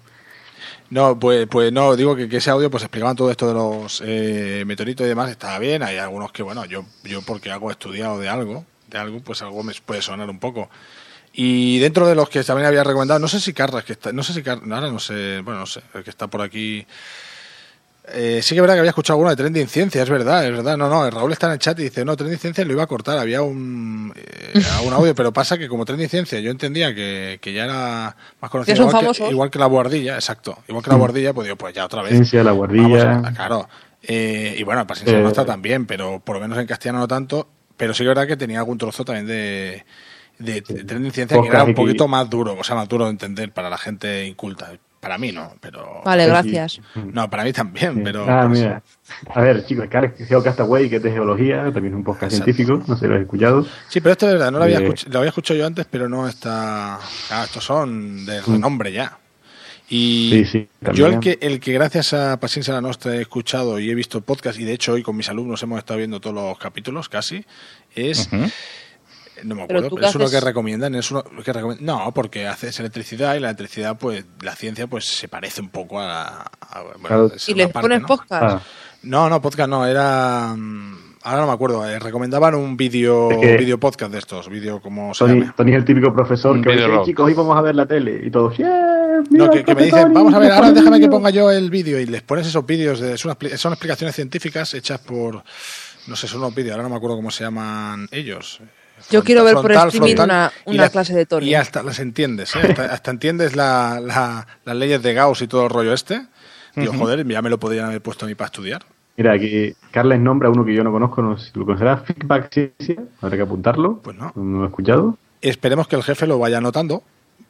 S4: No, pues, pues no, digo que, que ese audio pues explicaban todo esto de los eh, meteoritos y demás, estaba bien, hay algunos que, bueno, yo, yo porque hago estudiado de algo, de algo, pues algo me puede sonar un poco. Y dentro de los que también había recomendado, no sé si Carras, que está, no sé si Car- ahora no sé, bueno, no sé, el que está por aquí. Eh, sí que es verdad que había escuchado alguno de Trending Ciencia, es verdad, es verdad. No, no, Raúl está en el chat y dice, no, Trending Ciencia lo iba a cortar, había un, eh, *laughs* un audio, pero pasa que como Trending Ciencia yo entendía que, que ya era más conocido, igual,
S11: famosos.
S4: que, igual que la guardilla, exacto, igual que la
S3: Mm.
S4: guardilla, pues digo, pues ya otra vez.
S3: Ciencia, la guardilla.
S4: A- claro. Eh, y bueno, Paciencia
S3: Eh,
S4: de Nostra también, pero por lo menos en castellano no tanto. Pero sí que es verdad que tenía algún trozo también de, de, de Trending Ciencia que era un poquito más duro, o sea, más duro de entender para la gente inculta. Para mí no, pero...
S11: Vale, gracias.
S4: No, para mí también, pero...
S3: Ah, mira. A ver, chicos, Geocastaway, que es de geología, también es un podcast científico, no sé si lo has escuchado.
S4: Sí, pero esto de verdad, no lo había,
S3: Eh,
S4: escuch- lo había escuchado yo antes, pero no está... Claro, estos son de renombre ya. Y
S3: Sí, sí,
S4: yo el
S3: también.
S4: que, el que gracias a Paciencia la Nostra he escuchado y he visto podcast, y de hecho hoy con mis alumnos hemos estado viendo todos los capítulos casi, es... No me acuerdo, pero, es uno que recomiendan, es uno que recomend- No, porque haces electricidad y la electricidad, pues, la ciencia, pues, se parece un poco a... a- bueno,
S11: ¿Y les
S4: parte,
S11: pones
S4: ¿no?
S11: podcast?
S3: Ah,
S4: No, no, podcast no, era... mm, Ahora no me acuerdo, eh, recomendaban un vídeo
S3: Es que-
S4: vídeo podcast de estos, vídeo como se
S3: Tony,
S4: llame.
S3: Tony es el típico profesor
S12: Un
S3: que dice,
S12: video
S3: "Hey, chicos, hoy vamos a ver la tele. Y todos, yeah,
S4: No, que, me dicen,
S3: Tony,
S4: vamos a ver, ahora déjame que
S3: vídeo".
S4: ponga yo el vídeo y les pones esos vídeos, de, expli- son explicaciones científicas hechas por, no sé, son unos vídeos, ahora no me acuerdo cómo se llaman ellos.
S11: Yo quiero ver por
S4: Frontal,
S11: streaming
S4: frontal,
S11: una, una
S4: la-
S11: clase de Tony.
S4: Y hasta las entiendes, ¿eh? hasta, hasta entiendes la, la- las leyes de Gauss y todo el rollo este. Digo, joder, ya me lo podrían haber puesto a mí para estudiar.
S3: Mira, aquí Carles nombra uno que yo no conozco, no sé si lo conocerás, Feedback Ciencia, habrá que apuntarlo.
S4: Pues no.
S3: No lo he escuchado.
S4: Esperemos que el jefe lo vaya anotando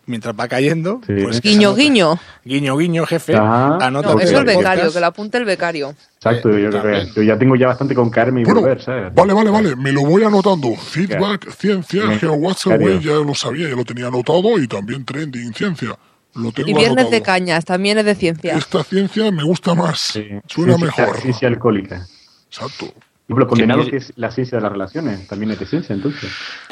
S4: mientras va cayendo.
S3: Sí.
S4: Pues
S11: Guiño, guiño.
S4: Guiño, guiño, jefe.
S3: Ajá.
S4: Anota
S11: No, eso el becario, que lo apunte el becario.
S3: Exacto, yo creo que yo ya tengo ya bastante con caerme y
S34: Bueno,
S3: volver, ¿sabes?
S34: Vale, vale, vale, me lo voy anotando. Feedback, ciencia,
S3: Claro.
S34: ya lo sabía, ya lo tenía anotado y también trending, ciencia. Lo tengo
S11: Y viernes
S34: anotado.
S11: de cañas, también es de ciencia.
S34: Esta ciencia me gusta más, suena
S3: Ciencia-
S34: mejor.
S3: Ciencia alcohólica.
S34: Exacto.
S3: Y lo condenado que es la ciencia de las relaciones, también es de ciencia, entonces.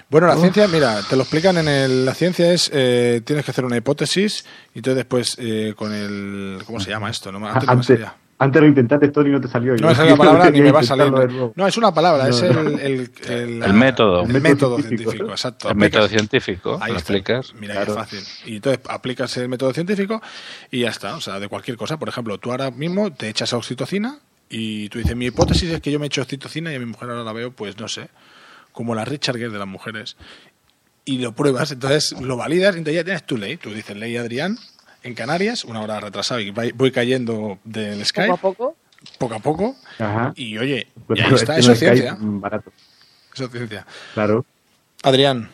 S4: Bueno, la ciencia, mira, te lo explican en el. La ciencia es. eh, tienes que hacer una hipótesis y entonces después eh, con el. ¿Cómo se llama esto? No, me- antes no
S3: Antes, antes lo intentaste, Tony, y no te salió.
S4: No sale la palabra ni me va a salir. No, es una palabra,
S3: No,
S4: es el. El, *laughs* el-
S12: El método.
S4: El método científico,
S3: científico, ¿no?
S4: exacto.
S12: El
S4: Aplicas-
S12: método científico,
S4: Ahí
S12: lo
S4: está.
S12: explicas.
S4: Mira
S3: Claro.
S4: qué fácil. Y entonces aplicas el método científico y ya está. O sea, de cualquier cosa. Por ejemplo, tú ahora mismo te echas oxitocina y tú dices, mi hipótesis es que yo me echo oxitocina y a mi mujer ahora la veo, pues no sé, como la Richard Gere de las mujeres. Y lo pruebas, entonces lo validas y entonces ya tienes tu ley. Tú dices, ley Adrián, en Canarias, una hora retrasado y voy cayendo del Skype
S11: Poco a poco.
S4: poco a poco.
S3: Ajá.
S4: Y oye,
S3: Pues no,
S4: está,
S3: es
S4: eso es ciencia.
S3: Barato.
S4: Eso es ciencia.
S3: Claro.
S4: Adrián.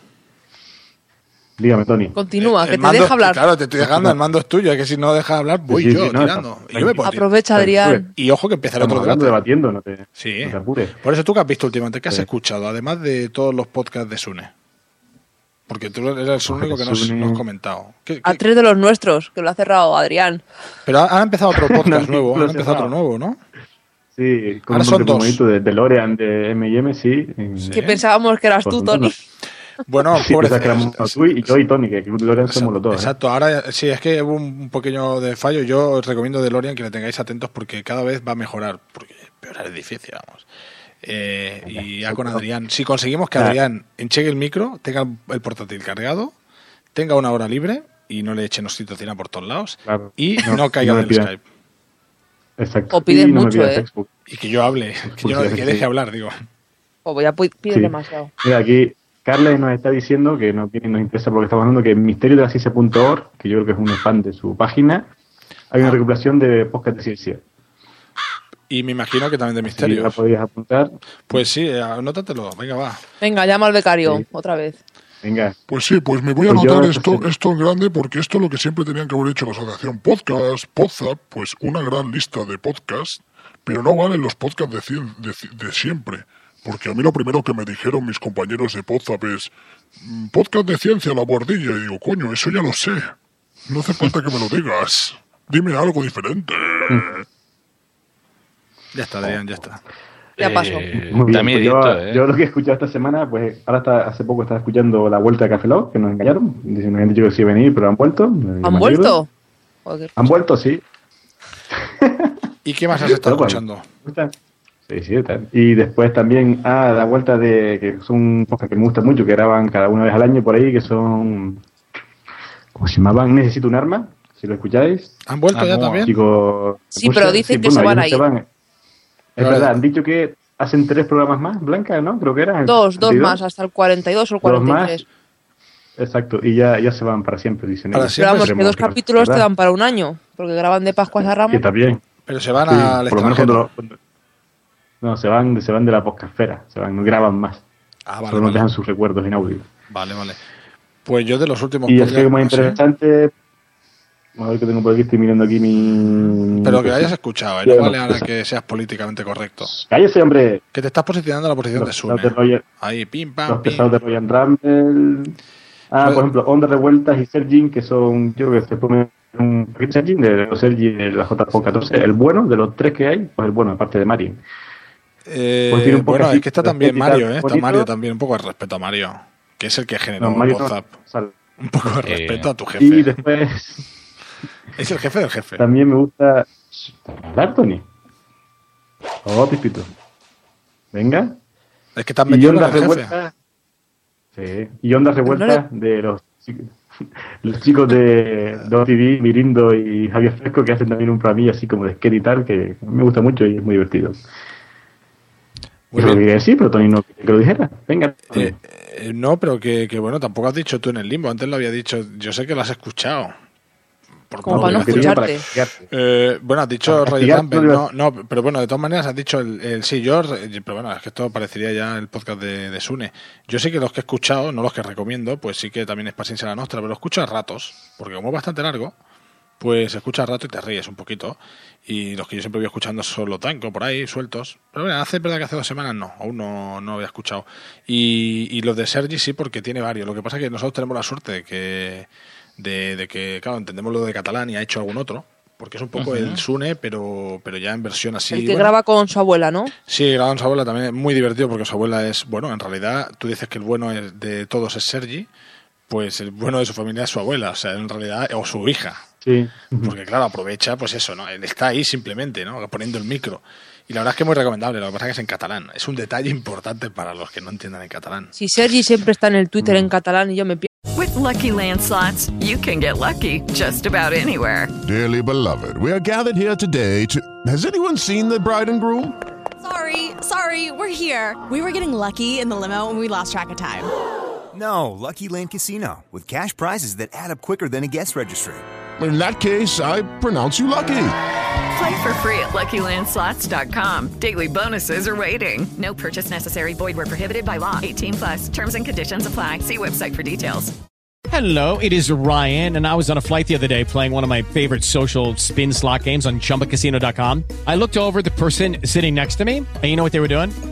S3: Dígame, Tony.
S11: Continúa,
S4: el
S11: que te
S4: mando-
S11: deja hablar.
S4: Claro, te estoy dejando, el mando es tuyo, es que si no dejas hablar, voy
S3: Sí, sí,
S4: yo
S3: sí, no,
S4: tirando.
S3: está-
S4: Y yo me.
S11: Aprovecha, Adrián.
S4: Y ojo que empezará otro debate.
S3: debatiendo, no te,
S4: Sí.
S3: no te apures.
S4: Por eso tú que has visto últimamente, ¿qué has
S3: Sí.
S4: escuchado? Además de todos los podcasts de Sune. Porque tú eres el único que nos,
S3: Sune.
S4: nos has comentado. ¿Qué-
S11: A tres de los nuestros, que lo ha cerrado Adrián.
S4: Pero ha, ha empezado otro *laughs* podcast nuevo, ha empezado otro nuevo, ¿no?
S3: Sí, con
S4: Ahora
S3: un
S4: son dos.
S3: de DeLorean de M&M, sí.
S11: Que pensábamos que eras
S3: Pues
S11: tú, Tony.
S3: No.
S4: Bueno, *laughs*
S3: Sí,
S4: pobre
S3: tú y yo y Tony, que DeLorean somos los dos. ¿eh?
S4: Exacto, ahora sí, es que hubo un pequeño de fallo. Yo os recomiendo DeLorean que le tengáis atentos porque cada vez va a mejorar. Porque peorar es difícil, vamos. Eh, y ya con Adrián. Si conseguimos que Adrián enchegue el micro, tenga el portátil cargado, tenga una hora libre y no le echen oxitocina por todos lados
S3: Claro.
S4: y
S3: No,
S4: no, caiga
S3: no
S4: del. Skype.
S3: Exacto.
S11: O pides
S3: Y no
S11: mucho, ¿eh?
S3: Facebook.
S4: Y que yo hable, *laughs* que, yo no- que deje hablar, digo.
S11: O pu- pides
S3: Sí.
S11: demasiado.
S3: Mira, aquí Carles nos está diciendo que no tiene- nos interesa porque estamos hablando que en misterio de la ciencia.org, que yo creo que es un fan de su página, hay una recopilación de podcast de ciencia.
S4: Y me imagino que también de
S3: Si
S4: misterio.
S3: la podías apuntar,
S4: Pues sí, anótatelo, venga, va.
S11: Venga, llama al becario, otra vez.
S3: venga.
S34: Pues sí, pues me voy a
S3: Pues
S34: anotar esto, esto en grande porque esto es lo que siempre tenían que haber hecho la asociación podcast, Podzap, pues una gran lista de podcasts, pero no valen los podcasts de, cien- de, de siempre. Porque a mí lo primero que me dijeron mis compañeros de Podzap es "Mm, podcast de ciencia, la guardilla. Y digo, coño, eso ya lo sé. No hace falta que me lo digas. Dime algo diferente. *laughs*
S4: Ya está, Adrián, ya está.
S11: Ya pasó.
S3: Muy bien,
S12: Está
S3: pues
S12: ¿eh?
S3: yo lo que he escuchado esta semana, pues ahora está, hace poco estaba escuchando la vuelta de Café Lock, que nos engañaron. Dicen, nos han dicho que sí iba a venir, pero han vuelto.
S11: ¿Han vuelto?
S3: Han vuelto, sí.
S4: ¿Y qué más has estado escuchando?
S3: Bueno, Sí, sí, tal. Y después también, ah, la vuelta de, que son cosas que me gustan mucho, que graban cada una vez al año por ahí, que son, ¿cómo se llamaban? Necesito un arma, si lo escucháis.
S4: ¿Han vuelto
S3: Ah,
S4: ya
S3: no,
S4: también?
S11: Sí, pero dicen que
S3: bueno,
S11: se van
S3: ellos
S11: a ir.
S3: Es
S4: Pero-
S3: verdad, han dicho que hacen tres programas más, Blanca, ¿no? Creo que eran.
S11: Dos, dos
S3: 32.
S11: más, hasta el 42 o el
S3: Dos más.
S11: 43.
S3: Exacto, y ya, ya se van para siempre, dicen
S4: Para
S3: ellos.
S11: Pero vamos, que dos capítulos te dan para un año, porque graban de Pascuas a
S3: Que
S11: Ramos.
S3: está bien.
S4: Pero se van
S3: Sí,
S4: al
S3: por lo menos cuando
S4: extranjero.
S3: lo- cuando- No, se van, se van de la podcastfera, se van, no graban más.
S4: Ah, vale,
S3: Solo nos
S4: vale.
S3: dejan sus recuerdos en audio.
S4: Vale, vale. Pues yo de los últimos
S3: Y
S4: podcasts,
S3: así más interesante. A ver que tengo por aquí, estoy mirando aquí mi.
S4: Pero que hayas escuchado, ¿eh? no vale ahora que seas políticamente correcto. *laughs*
S3: Cállese, hombre.
S4: Que te estás posicionando en la posición de
S3: Los
S4: Sune.
S3: de Roger-
S4: Ahí, pim,
S3: Los
S4: pam, pim.
S3: pesados de Ryan Rumble. Ah,
S4: Pues-
S3: por ejemplo, Onda Revueltas y Sergin, que son, yo creo que se ponen un Sergin de los Sergin de la JPO14. El bueno, de los tres que hay, pues el bueno, aparte de Marin.
S4: Eh,
S3: Pues tiene un poco
S4: bueno,
S3: así
S4: es que está también Mario, ¿eh? Está. Mario también, un poco de respeto a Mario, que es el que generó
S3: No, Mario no
S4: WhatsApp.
S3: sale.
S4: Un poco de
S12: Eh,
S4: respeto a tu jefe.
S3: Y después *laughs*
S4: Es el jefe del jefe.
S3: también me gusta. ¿Hablar, Tony? Oh, Pipito. Venga.
S4: Es que
S3: Y
S4: metido jefe.
S3: revueltas. Sí. Y ondas
S11: no
S3: revueltas de los, *laughs* los chicos de *laughs* Dos TV, Mirindo y Javier Fresco, que hacen también un programilla así como de skate y tal, que me gusta mucho y es muy divertido. Lo quería decir, pero Tony no quería que lo dijera. Venga.
S4: Eh, eh, no, pero que, que bueno, tampoco has dicho tú en el limbo. Antes lo había dicho. Yo sé que lo has escuchado. Por
S11: Como para no escucharte.
S4: Eh, bueno, has dicho
S3: castigarte,
S4: Campbell,
S3: no
S4: no, pero bueno, de todas maneras has dicho el, el sí, yo, eh, pero bueno, es que esto parecería ya el podcast de, de Sune. Yo sé que los que he escuchado, no los que recomiendo, pues sí que también es paciencia la nuestra, pero lo escucho a ratos, porque como es bastante largo, pues escuchas rato y te ríes un poquito. Y los que yo siempre voy escuchando son los tanco por ahí, sueltos. Pero bueno, hace verdad que hace dos semanas no, aún no, no había escuchado. Y, y los de Sergi sí, porque tiene varios. Lo que pasa es que nosotros tenemos la suerte de que, de, de que claro, entendemos lo de catalán y ha hecho algún otro. Porque es un poco el Sune, pero, pero ya en versión así.
S11: el que
S4: bueno.
S11: graba con su abuela, ¿no?
S4: Sí, graba con su abuela también es muy divertido porque su abuela es, bueno, en realidad tú dices que el bueno de todos es Sergi, pues el bueno de su familia es su abuela, o sea, en realidad, o su hija.
S3: Sí.
S4: Porque claro, aprovecha, pues eso, ¿no? Él está ahí simplemente, ¿no? Poniendo el micro. Y la verdad es que es muy recomendable, lo que pasa es que es en catalán. Es un detalle importante para los que no entiendan el catalán.
S11: Si Sergi siempre está en el Twitter en catalán y yo me pierdo.
S35: With Lucky Land slots, you can get lucky just about anywhere.
S29: Dearly beloved, we are gathered here today to. Has anyone seen the bride and groom?
S36: Sorry, sorry, we're here. We were getting lucky in the limo and we lost track of time.
S37: No, Lucky Land Casino, with cash prizes that add up quicker than a guest registry.
S29: In that case, I pronounce you lucky.
S35: Play for free at LuckyLandSlots.com. Daily bonuses are waiting. No purchase necessary. Void where prohibited by law. 18 plus. Terms and conditions apply. See website for details.
S38: Hello, it is Ryan, and I was on a flight the other day playing one of my favorite social spin slot games on chumbacasino.com. I looked over at the person sitting next to me, and you know what they were doing?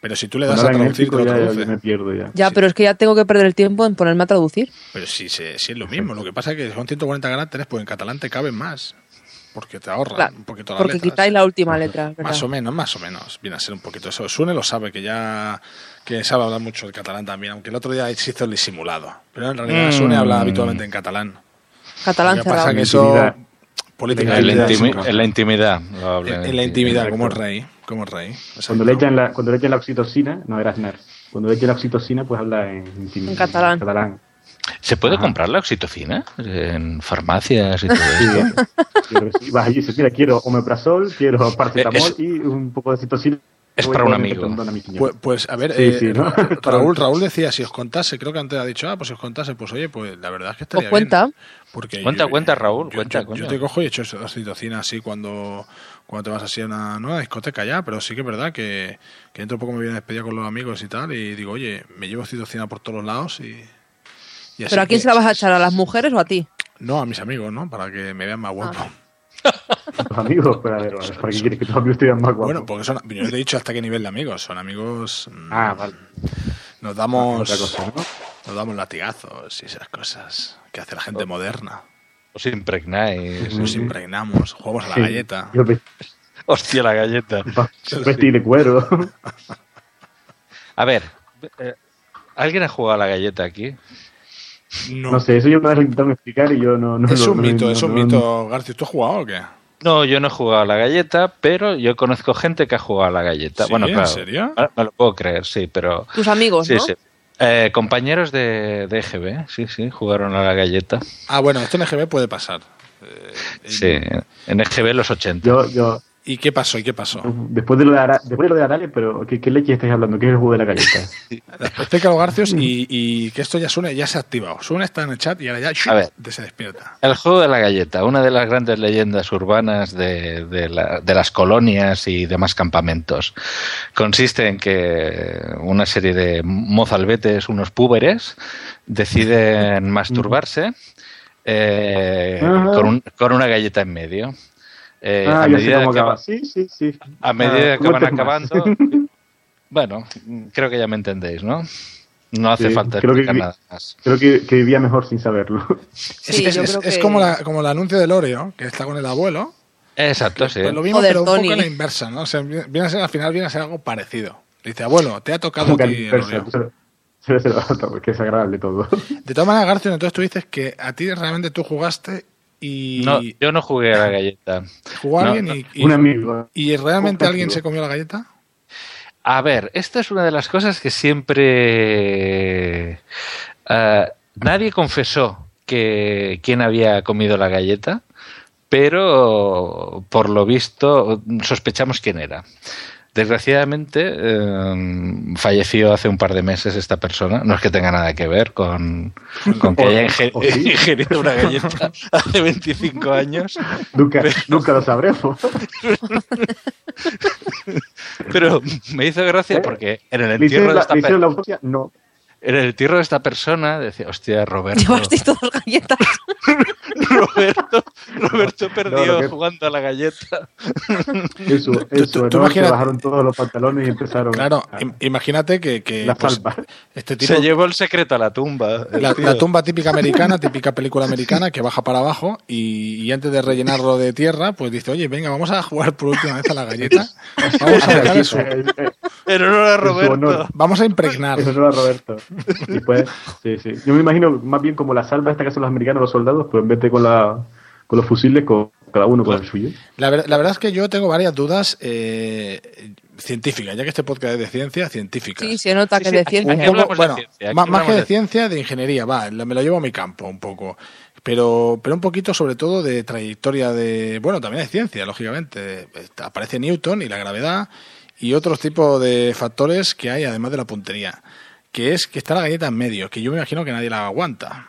S4: Pero si tú le
S3: Cuando
S4: das a traducir, te lo
S3: ya,
S4: traduce.
S3: ya me pierdo ya.
S11: Ya, pero es que ya tengo que perder el tiempo en ponerme a traducir.
S4: Pero si, si es lo mismo, lo que pasa es que son 140 caracteres, pues en catalán te caben más. Porque te ahorran
S11: Claro,
S4: un poquito las
S11: Porque
S4: letras.
S11: quitáis la última letra. ¿verdad?
S4: Más o menos, más o menos. Viene a ser un poquito eso. Sune lo sabe, que ya que sabe hablar mucho el catalán también, aunque el otro día se hizo el disimulado. Pero en realidad
S12: Mm.
S4: Sune habla habitualmente en catalán.
S11: Catalán
S4: Lo que pasa que eso política
S12: En la,
S4: intimidad,
S12: intimi- en la intimidad. lo habla
S4: en, en la intimidad, como el rey, como rey.
S3: Cuando le, echan la, cuando le echan la oxitocina, no era Aznar. Cuando le echan la oxitocina, pues habla en,
S11: En catalán.
S12: ¿Se puede
S3: Ajá.
S12: comprar la oxitocina en farmacias y todo
S3: Sí, que sí. Vas allí y dices, mira, quiero omeprazol, quiero paracetamol
S12: Es-
S3: y un poco de oxitocina.
S12: es para un amigo.
S4: Pues, pues, a ver,
S3: Sí,
S4: eh,
S3: sí, ¿no?
S4: Ra- *laughs* Raúl, Raúl decía, si os contase, creo que antes ha dicho, ah, pues si os contase, pues oye, pues la verdad es que estaría
S11: Os cuenta.
S4: bien. Porque
S12: Cuenta,
S4: yo-
S12: cuenta, Raúl,
S4: yo,
S12: cuenta,
S4: yo-
S12: coño.
S4: yo te cojo y echo oxitocina así cuando, cuando te vas así a una, no a una discoteca ya, pero sí que es verdad que, que dentro de poco me viene a despedir con los amigos y tal, y digo, oye, me llevo oxitocina por todos los lados y... y así
S11: ¿Pero a quién
S4: que-
S11: se la vas a echar? ¿A las mujeres o a ti?
S4: No, a mis amigos, ¿no? Para que me vean más guapo.
S3: Tus amigos, pero a ver, ¿para qué *laughs* quieres que tus amigos te vean más guapos?
S4: Bueno, porque son, yo te he dicho hasta qué nivel de amigos, son amigos... mm,
S3: Ah, vale.
S4: Nos damos,
S3: Otra cosa, ¿no?
S4: nos damos latigazos y esas cosas que hace la gente moderna.
S12: Os impregnáis.
S4: Nos impregnamos, jugamos a la
S3: Sí.
S4: galleta.
S12: Hostia, la galleta. *laughs*
S3: Vestir de cuero.
S12: A ver, eh, ¿alguien ha jugado a la galleta aquí?
S4: No,
S3: No sé, eso yo vez lo intentaron explicar y yo no... no
S4: es un
S3: no-
S4: mito,
S3: no-
S4: es un
S3: no-
S4: mito. García, ¿tú has jugado o qué?
S12: No, yo no he jugado a la galleta, pero yo conozco gente que ha jugado a la galleta.
S4: ¿Sí?
S12: Bueno,
S4: ¿En
S12: claro.
S4: serio?
S12: ah, Me lo puedo creer, sí, pero.
S11: Tus amigos,
S12: Sí,
S11: ¿no?
S12: sí. Eh, compañeros de, de EGB, sí, sí, jugaron a la galleta.
S4: Ah, bueno, esto en EGB puede pasar.
S12: Sí, en EGB los 80.
S3: Yo, yo,
S4: ¿Y qué pasó? ¿Y qué pasó?
S3: después de lo de, Ara- después de, lo de Arales, pero ¿qué, ¿qué leche estáis hablando? ¿Qué es el juego de la galleta? *laughs*
S4: Explícalo, Garcios, y, y que esto ya suene, ya se ha activado. Sune está en el chat y ahora ya
S12: A ver.
S4: se despierta.
S12: El juego de la galleta, una de las grandes leyendas urbanas de, de la- de las colonias y demás campamentos, consiste en que una serie de mozalbetes, unos púberes, deciden masturbarse eh, con, un- con una galleta en medio. Eh,
S3: ah,
S12: a
S3: sé
S12: medida
S3: cómo
S12: que
S3: acaba.
S12: va-
S3: Sí, sí, sí.
S12: a medida
S3: Ah,
S12: que van acabando, *laughs* bueno, creo que ya me entendéis, ¿no? No hace
S3: Sí,
S12: falta
S3: creo que,
S12: nada más.
S3: creo que, que vivía mejor sin saberlo. *laughs*
S11: Sí,
S4: es
S11: que-
S4: como, la, como el anuncio del Oreo, que está con el abuelo.
S12: Exacto, sí.
S4: Pues lo mismo,
S11: Joder,
S4: pero un
S11: Tony.
S4: poco a la inversa, ¿no? O sea, viene a ser, al final viene a ser algo parecido. Dice, abuelo, te ha tocado
S3: Como
S4: a
S3: que
S4: ti el Oreo.
S3: otro, porque es agradable todo.
S4: De todas maneras, García, entonces tú dices que a ti realmente tú jugaste y
S12: No, yo no jugué a la galleta.
S4: jugó
S12: no,
S4: alguien
S12: no.
S4: y, y-
S3: Un amigo.
S4: y realmente
S3: Un
S4: alguien
S3: amigo.
S4: se comió la galleta.
S12: A ver, esta es una de las cosas que siempre eh, nadie confesó que quién había comido la galleta, pero por lo visto sospechamos quién era. Desgraciadamente eh, falleció hace un par de meses esta persona. No es que tenga nada que ver con, con que haya *laughs* ingerido una galleta hace 25 años.
S3: Nunca, nunca lo sabremos. *laughs*
S12: Pero me hizo gracia porque en el
S3: ¿Le
S12: entierro de
S3: la,
S12: esta
S3: le la autopsia? No.
S12: En el entierro de esta persona decía, hostia, Roberto,
S11: Llevasteis todas galletas. *laughs*
S12: Roberto, Roberto perdió
S3: No, lo que-
S12: jugando a la galleta.
S3: Eso,
S4: tú- *laughs*
S3: eso,
S4: tú
S3: ¿no?
S4: imagínate-
S3: Se bajaron todos los pantalones y empezaron
S4: Claro,
S3: a-
S4: im- imagínate que, que,
S3: la
S4: pues, este tipo,
S12: Se llevó el secreto a la tumba.
S4: la, tumba típica americana, típica película americana que baja para abajo y, y antes de rellenarlo de tierra, pues dice, oye, venga, vamos a jugar por última vez a la galleta. *laughs* Vamos a sacar eso.
S12: En honor a
S3: en
S12: Roberto.
S3: honor.
S4: Vamos a impregnar.
S3: Eso no era Roberto. *laughs* Y pues, sí, sí. Yo me imagino más bien como la salva esta que hacen los americanos, los soldados, pero en vez de con, la, con los fusiles, con cada uno con el suyo.
S4: La, ver- la verdad es que yo tengo varias dudas eh, científicas, ya que este podcast es de ciencia, científicas.
S11: Sí, se nota que
S12: sí,
S11: de ciencia.
S4: Un
S12: aquí
S4: poco-
S12: hablamos de
S4: bueno,
S12: ciencia,
S4: más, más que de ciencia, de ingeniería, va, me lo llevo a mi campo un poco. Pero, pero un poquito sobre todo de trayectoria de, bueno, también de ciencia, lógicamente. Aparece Newton y la gravedad y otros tipos de factores que hay además de la puntería. Que es que está la galleta en medio, que yo me imagino que nadie la aguanta.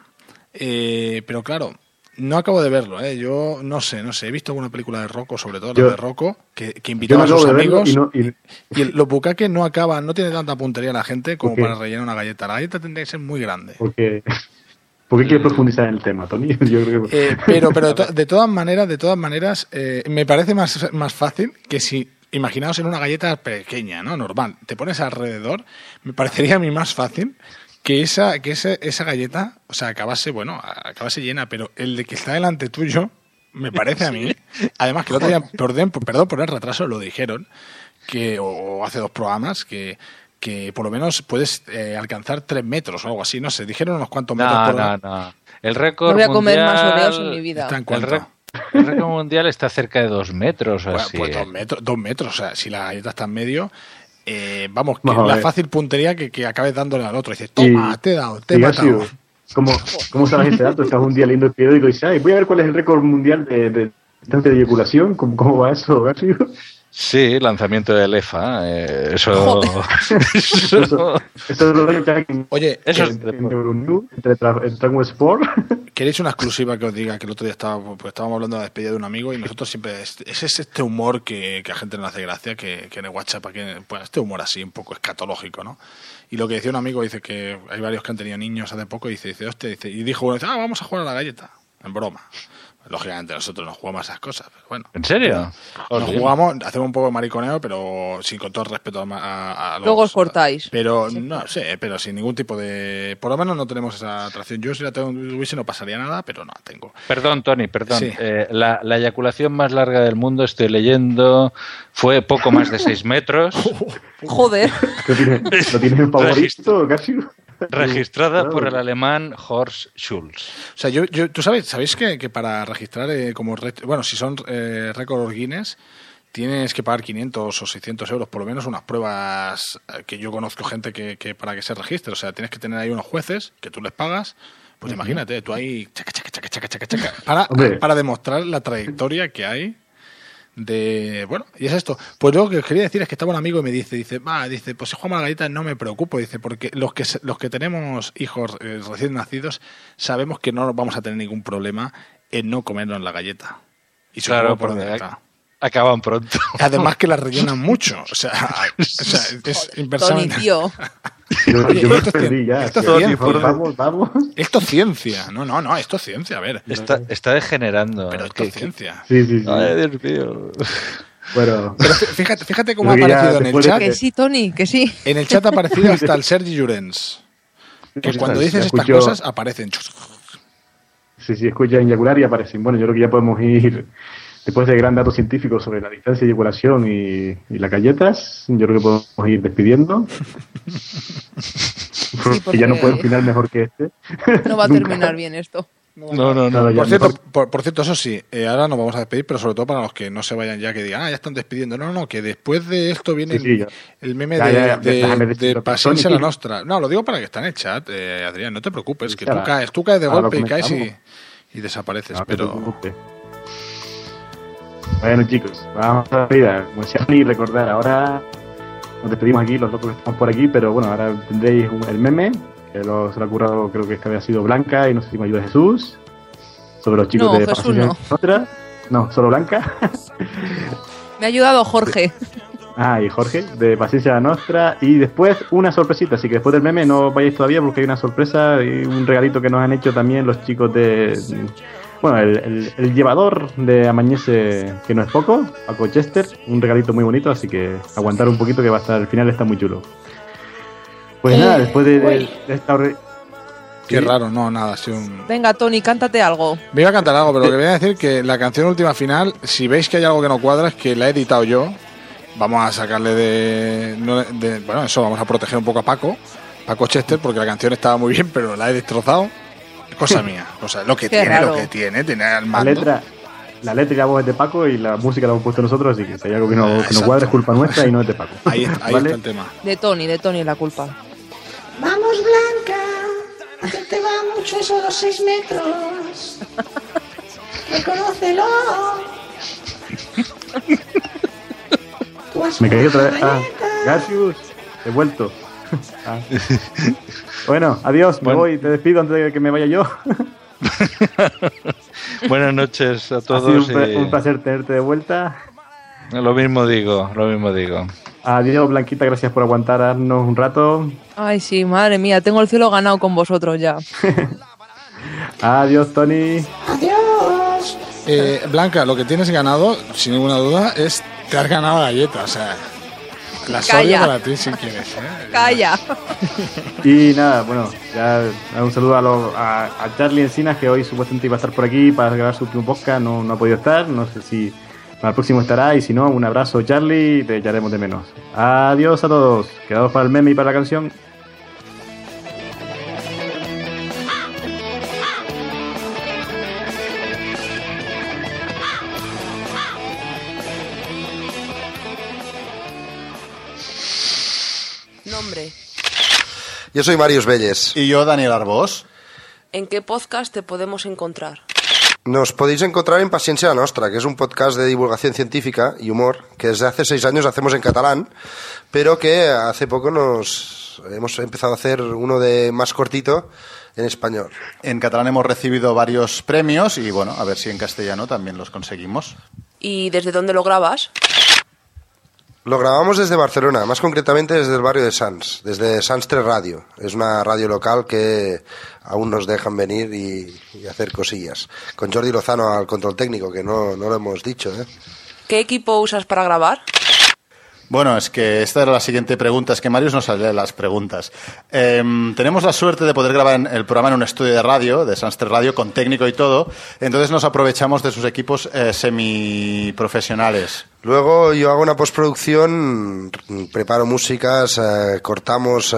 S4: Eh, pero claro, no acabo de verlo, ¿eh? Yo no sé, no sé. He visto alguna película de Rocco, sobre todo
S3: Yo-
S4: la de Rocco, que, que invitaba a sus amigos.
S3: y no, y-
S4: Y el- los bucaques no acaban, no tiene tanta puntería la gente como para rellenar una galleta. La galleta tendría que ser muy grande.
S3: porque, ¿Por qué quieres profundizar en el tema, Tony? *laughs* Yo creo que...
S4: Eh, pero pero de, to- de todas maneras, de todas maneras, eh, me parece más, más fácil que si imaginaos en una galleta pequeña, ¿no? Normal. Te pones alrededor, me parecería a mí más fácil que esa, que esa, esa galleta, o sea, acabase, bueno, acabase llena, pero el de que está delante tuyo, me parece a mí, *laughs* además que el otro día, perdón, perdón por el retraso, lo dijeron, que, o, o hace dos programas, que que por lo menos puedes eh, alcanzar tres metros o algo así, no sé, dijeron unos cuantos metros
S12: No,
S4: por
S12: no, no. El récord
S11: No voy a comer
S12: mundial...
S11: más Oreos en mi vida.
S4: Está en
S12: El,
S4: cuanto.
S12: re- el récord mundial está cerca de dos metros
S4: Bueno,
S12: así.
S4: pues dos metros, dos metros, o sea, si la galleta está en medio, eh, vamos, que
S3: Vamos a
S4: la fácil puntería que, que acabes dándole al otro. Dices, toma,
S3: Y-
S4: te he dado, te he
S3: y
S4: matado.
S3: ¿cómo, ¿Cómo sabes ese dato? Estás un día leyendo el periódico y dices, ay, voy a ver cuál es el récord mundial de, de distancia de eyaculación. ¿Cómo, cómo va eso, Gasio?
S12: Sí, lanzamiento del EFA. eh, *laughs* eso,
S3: Eso, eso es lo que hay
S4: Oye,
S12: eso
S3: entre, entre entre, Sport. *laughs*
S4: ¿Queréis una exclusiva que os diga que el otro día estaba, pues estábamos hablando de la despedida de un amigo y nosotros siempre es, es este humor que, que a gente no le hace gracia, que, que en el WhatsApp, aquí, pues este humor así un poco escatológico, ¿no? Y lo que decía un amigo dice que hay varios que han tenido niños hace poco y dice, dice, hostia, dice, y dijo uno, dice, ah, vamos a jugar a la galleta, en broma. Lógicamente nosotros no jugamos a esas cosas, pero bueno.
S12: ¿En serio?
S4: Nos jugamos, hacemos un poco de mariconeo, pero sin con todo el respeto a, a- a los-
S11: Luego os cortáis.
S4: Pero no sé, pero sin ningún tipo de. Por lo menos no tenemos esa atracción. Yo si la tengo- tuviese no pasaría nada, pero no la tengo.
S12: Perdón, Tony, perdón.
S4: Sí.
S12: Eh, la, la eyaculación más larga del mundo, estoy leyendo, fue poco más de 6 metros, *laughs*
S11: Joder.
S3: ¿Lo tienes, ¿lo tienes *laughs* en favorito, Gasio?
S12: Registrada por el alemán Horst Schulz.
S4: O sea, yo, yo tú sabes, sabéis que, que para registrar eh, como bueno, si son eh, récord Guinness tienes que pagar 500 o 600 euros, por lo menos unas pruebas eh, que yo conozco gente que, que para que se registre, o sea, tienes que tener ahí unos jueces que tú les pagas. Pues imagínate, tú ahí chaca, chaca, chaca, chaca, chaca, chaca, para,
S3: Hombre.
S4: para demostrar la trayectoria que hay de bueno y es esto pues lo que os quería decir es que estaba un amigo y me dice dice va dice pues si jugamos a la galleta no me preocupo dice porque los que los que tenemos hijos eh, recién nacidos sabemos que no vamos a tener ningún problema en no comernos la galleta y
S12: Claro,
S4: por está.
S12: Acaban pronto. *laughs*
S4: además que la rellenan mucho o sea, o sea, es
S11: Tony,
S4: impresionante
S11: tío.
S3: Yo,
S4: Oye,
S3: yo me
S4: esto
S3: perdí ya.
S4: esto es
S3: tío.
S4: cien,
S3: Vamos,
S4: por-
S3: vamos, vamos.
S4: esto es ciencia no no no esto es ciencia a ver
S12: Está, está degenerando.
S4: pero esto es ciencia
S3: Sí, sí, sí.
S12: Ay, Dios mío.
S3: Bueno,
S4: pero fíjate fíjate cómo ha aparecido en el chat
S11: Que sí, Tony, que sí.
S4: En el chat ha aparecido hasta el Sergi Llorens. Que cuando dices estas
S3: escucho-
S4: cosas aparecen.
S3: sí, sí, escucha eyacular y aparecen. Bueno, yo creo que ya podemos ir, después de gran dato científico sobre la distancia de eyaculación y, y las galletas, yo creo que podemos ir despidiendo.
S11: porque- *laughs*
S3: que ya no puede final mejor que este.
S11: No va a *laughs* terminar bien esto.
S12: No, no, no.
S4: Por cierto, por, por cierto, eso sí, eh, ahora nos vamos a despedir, pero sobre todo para los que no se vayan ya, que digan, ah, ya están despidiendo. No, no, que después de esto viene
S3: Sí, sí,
S4: el, meme
S3: Ya,
S4: de,
S3: ya, ya,
S4: de, de Paciencia la Nostra. No, lo digo para que está en el chat, eh, Adrián, no te preocupes, que tú caes, tú caes de golpe y caes y, desapareces.
S3: No te
S4: pero
S3: preocupes. Bueno, chicos, vamos a la vida. Como decía y recordar, ahora nos despedimos aquí, los locos que estamos por aquí, pero bueno, ahora tendréis el meme, que lo, se lo ha curado, creo que esta vez ha sido Blanca y no sé si me ayuda Jesús, sobre los chicos
S11: No,
S3: de
S11: Jesús no.
S3: Nostra. No, solo Blanca.
S11: Me ha ayudado Jorge. *laughs*
S3: Ah, y Jorge, de Paciencia Nostra. Y después una sorpresita, así que después del meme no vayáis todavía porque hay una sorpresa y un regalito que nos han hecho también los chicos de... Bueno, el, el- el llevador de Amañece, que no es poco, Paco Chester, un regalito muy bonito, así que aguantar un poquito que va a estar, al final está muy chulo. Pues nada, después de, de- de esta... re-
S4: qué
S3: Sí.
S4: raro, no, nada, ha sido un...
S11: Venga, Tony, cántate algo.
S4: Me iba a cantar algo, pero lo que *laughs* voy a decir que la canción última final, si veis que hay algo que no cuadra, es que la he editado yo. Vamos a sacarle de, no de- Bueno, eso, vamos a proteger un poco a Paco, Paco Chester, porque la canción estaba muy bien, pero la he destrozado. Cosa *laughs* mía, cosa, lo que
S11: Qué
S4: tiene,
S11: raro.
S4: lo que tiene, tiene al
S3: La
S4: mando.
S3: letra, la letra y la voz es de Paco y la música la hemos puesto nosotros, así que si hay algo que no, que no cuadra es culpa nuestra y no es de Paco.
S4: Ahí, está- ahí
S3: ¿Vale?
S4: está el tema.
S11: De Tony, de Tony la culpa.
S8: Vamos, Blanca, que te va mucho esos los seis metros. Reconócelo.
S3: Me caí otra vez. Ah, Garcius, he vuelto. Ah. Bueno, adiós, me
S12: Bueno.
S3: voy, te despido antes de que me vaya yo. *laughs*
S12: Buenas noches a
S3: Ha sido
S12: todos.
S3: un, pla-
S12: y
S3: un placer tenerte de vuelta.
S12: Lo mismo digo, lo mismo digo.
S3: Adiós, Blanquita, gracias por aguantarnos un rato.
S11: Ay, sí, madre mía, tengo el cielo ganado con vosotros ya. *laughs*
S3: Adiós, Tony.
S8: Adiós.
S4: Eh, Blanca, lo que tienes ganado, sin ninguna duda, es te has ganado la galleta. O sea, la
S11: Calla.
S4: para ti si quieres. ¿eh?
S11: Calla. *laughs*
S3: Y nada, bueno, ya un saludo a, los- a, a Charlie Encinas, que hoy supuestamente iba a estar por aquí para grabar su último podcast, no, no ha podido estar, no sé si para el próximo estará, y si no, un abrazo Charlie, te echaremos de menos. Adiós a todos, quedados para el meme y para la canción.
S39: Yo soy Marius Belles.
S40: Y yo, Daniel Arbós.
S41: ¿En qué podcast te podemos encontrar?
S39: Nos podéis encontrar en Paciencia la Nostra, que es un podcast de divulgación científica y humor que desde hace seis años hacemos en catalán, pero que hace poco nos hemos empezado a hacer uno de más cortito en español.
S40: En catalán hemos recibido varios premios y bueno, a ver si en castellano también los conseguimos.
S41: ¿Y desde dónde lo grabas?
S39: Lo grabamos desde Barcelona, más concretamente desde el barrio de Sants, desde Sants 3 Radio. Es una radio local que aún nos dejan venir y, y hacer cosillas. Con Jordi Lozano al control técnico, que no, no lo hemos dicho. ¿eh?
S41: ¿Qué equipo usas para grabar?
S40: Bueno, es que esta era la siguiente pregunta, es que Marius nos sale las preguntas. Em, tenemos la suerte de poder grabar en- el programa en un estudio de radio, de Sanstre Radio, con técnico y todo, entonces nos aprovechamos de sus equipos eh, semiprofesionales.
S39: Luego yo hago una postproducción, preparo músicas, eh, cortamos, eh,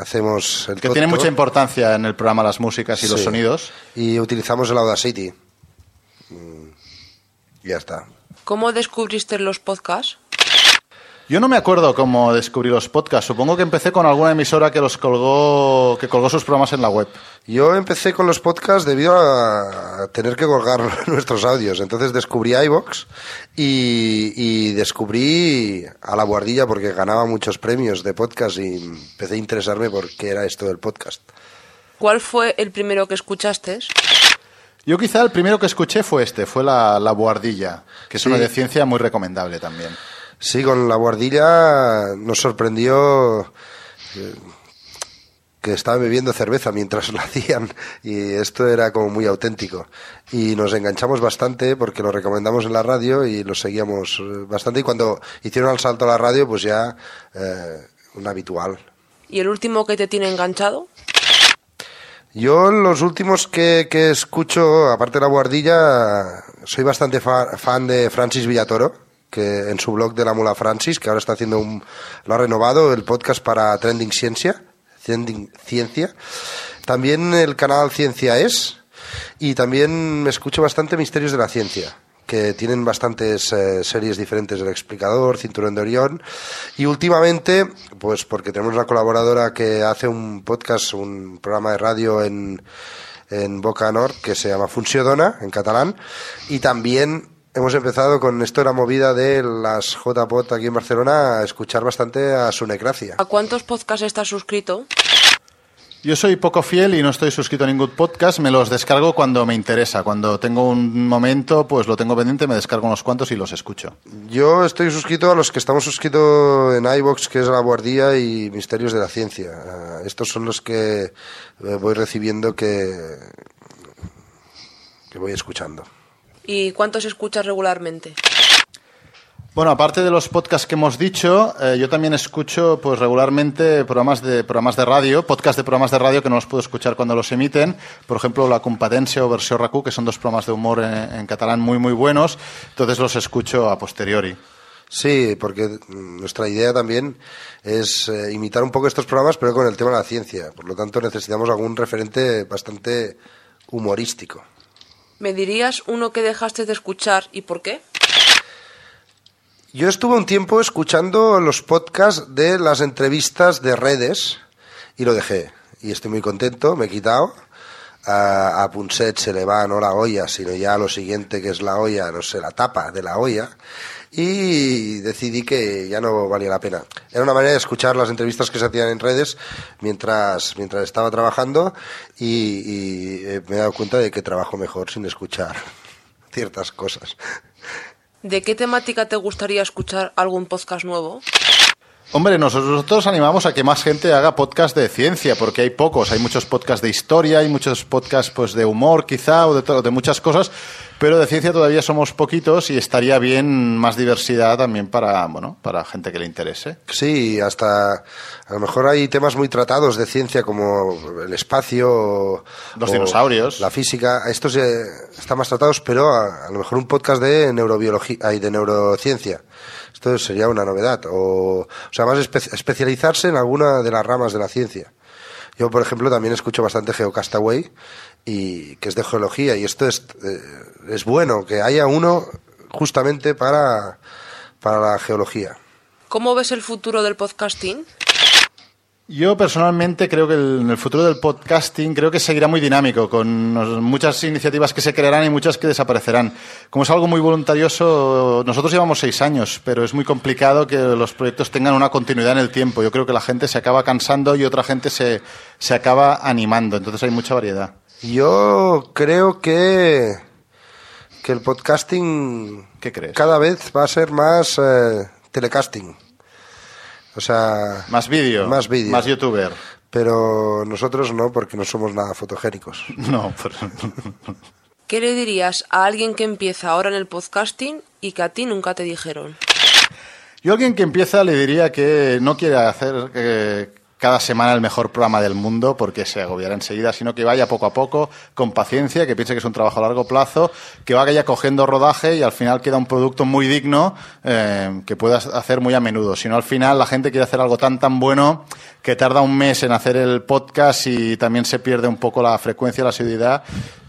S39: hacemos el
S40: Que tiene mucha importancia en el programa las músicas y los
S39: Sí.
S40: sonidos.
S39: Y utilizamos el Audacity. Mm, y ya está.
S41: ¿Cómo descubriste los podcasts?
S40: Yo no me acuerdo cómo descubrí los podcasts. Supongo que empecé con alguna emisora que los colgó, que colgó sus programas en la web.
S39: Yo empecé con los podcasts debido a tener que colgar *laughs* nuestros audios. Entonces descubrí iVox y, y descubrí a la guardilla porque ganaba muchos premios de podcast y empecé a interesarme por qué era esto del podcast.
S41: ¿Cuál fue el primero que escuchaste?
S40: Yo quizá el primero que escuché fue este, fue la, la Boardilla, que es
S39: Sí.
S40: una de ciencia muy recomendable también.
S39: Sí, con la guardilla nos sorprendió eh, que estaban bebiendo cerveza mientras *laughs* lo hacían y esto era como muy auténtico. Y nos enganchamos bastante porque lo recomendamos en la radio y lo seguíamos eh, bastante y cuando hicieron el salto a la radio pues ya eh, un habitual.
S41: ¿Y el último que te tiene enganchado?
S39: Yo los últimos que, que escucho, aparte de la guardilla, soy bastante fa- fan de Francis Villatoro, que en su blog de la mula Francis, que ahora está haciendo un, lo ha renovado, el podcast para Trending Ciencia, Trending Ciencia. También el canal Ciencia Es, y también me escucho bastante Misterios de la Ciencia que tienen bastantes eh, series diferentes del explicador, Cinturón de Orión y últimamente, pues porque tenemos una colaboradora que hace un podcast, un programa de radio en, en Boca Nord que se llama Funció-Dona en catalán y también hemos empezado con esto de la movida de las JPOT aquí en Barcelona a escuchar bastante a Sunecracia.
S41: ¿A cuántos podcasts estás suscrito?
S40: Yo soy poco fiel y no estoy suscrito a ningún podcast, me los descargo cuando me interesa. Cuando tengo un momento, pues lo tengo pendiente, me descargo unos cuantos y los escucho.
S39: Yo estoy suscrito a los que estamos suscritos en iVox, que es La Guardia y Misterios de la Ciencia. Ah, estos son los que eh, voy recibiendo que, que voy escuchando.
S41: ¿Y cuántos escuchas regularmente?
S40: Bueno, aparte de los podcasts que hemos dicho, eh, yo también escucho pues regularmente programas de programas de radio, podcast de programas de radio que no los puedo escuchar cuando los emiten. Por ejemplo, La Competencia o Versió RACU, que son dos programas de humor en, en catalán muy muy buenos. Entonces los escucho a posteriori.
S39: Sí, porque mm, nuestra idea también es eh, imitar un poco estos programas, pero con el tema de la ciencia. Por lo tanto, necesitamos algún referente bastante humorístico.
S41: ¿Me dirías uno que dejaste de escuchar y por qué?
S39: Yo estuve un tiempo escuchando los podcasts de las entrevistas de redes y lo dejé. Y estoy muy contento, me he quitado. A, Punset se le va no la olla, sino ya lo siguiente que es la olla, no sé, la tapa de la olla. Y decidí que ya no valía la pena. Era una manera de escuchar las entrevistas que se hacían en redes mientras, mientras estaba trabajando y, y, eh, me he dado cuenta de que trabajo mejor sin escuchar *laughs* ciertas cosas.
S41: ¿De qué temática te gustaría escuchar algún podcast nuevo?
S40: Hombre, nosotros animamos a que más gente haga podcast de ciencia, porque hay pocos. Hay muchos podcasts de historia, hay muchos podcasts pues, de humor, quizá, o de, de muchas cosas. pero de ciencia todavía somos poquitos y estaría bien más diversidad también para, bueno, para gente que le interese.
S39: Sí, hasta a lo mejor hay temas muy tratados de ciencia como el espacio, o-
S40: Los
S39: o
S40: dinosaurios.
S39: la física. Estos eh, están más tratados, pero a, a lo mejor un podcast de neurobiología y de neurociencia. Esto sería una novedad. O, o sea, más espe- especializarse en alguna de las ramas de la ciencia. Yo, por ejemplo, también escucho bastante Geocastaway, y, que es de geología, y esto es, eh, es bueno, que haya uno justamente para, para la geología.
S41: ¿Cómo ves el futuro del podcasting?
S40: Yo personalmente creo que el- en el futuro del podcasting creo que seguirá muy dinámico, con nos- muchas iniciativas que se crearán y muchas que desaparecerán. Como es algo muy voluntarioso, nosotros llevamos seis años, pero es muy complicado que los proyectos tengan una continuidad en el tiempo. Yo creo que la gente se acaba cansando y otra gente se, se acaba animando, entonces hay mucha variedad.
S39: Yo creo que, que el podcasting
S40: ¿Qué crees?
S39: cada vez va a ser más eh, telecasting. O sea,
S40: Más vídeo,
S39: más vídeo.
S40: más youtuber.
S39: Pero nosotros no, porque no somos nada fotogénicos. *laughs*
S40: No, pero...
S41: ¿Qué le dirías a alguien que empieza ahora en el podcasting y que a ti nunca te dijeron?
S40: Yo a alguien que empieza le diría que no quiere hacer eh, cada semana el mejor programa del mundo porque se agobiará enseguida, sino que vaya poco a poco, con paciencia, que piense que es un trabajo a largo plazo, que vaya cogiendo rodaje y al final queda un producto muy digno eh, que puedas hacer muy a menudo. Si no, al final la gente quiere hacer algo tan tan bueno que tarda un mes en hacer el podcast y también se pierde un poco la frecuencia, la asiduidad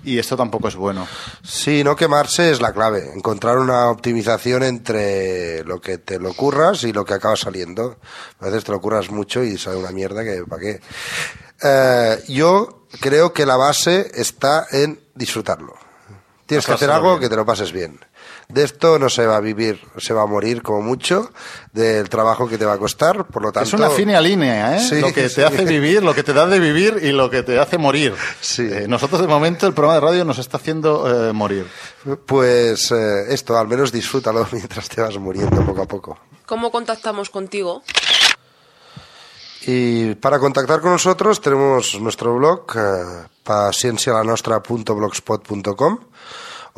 S40: y esto tampoco es bueno.
S39: Sí, no quemarse es la clave. Encontrar una optimización entre lo que te lo curras y lo que acaba saliendo. A veces te lo curras mucho y sale una mierda que para qué. Eh, yo creo que la base está en disfrutarlo. Tienes que hacer algo
S40: bien.
S39: que te lo pases bien. De esto no se va a vivir, se va a morir como mucho del trabajo que te va a costar, por lo tanto...
S40: Es una fina línea, ¿eh?
S39: Sí,
S40: lo que *laughs* te
S39: sí.
S40: hace vivir, lo que te da de vivir y lo que te hace morir. Eh, nosotros, de momento, el programa de radio nos está haciendo eh, morir.
S39: Pues eh, esto, al menos disfrútalo *laughs* mientras te vas muriendo poco a poco.
S41: ¿Cómo contactamos contigo?
S39: Y para contactar con nosotros tenemos nuestro blog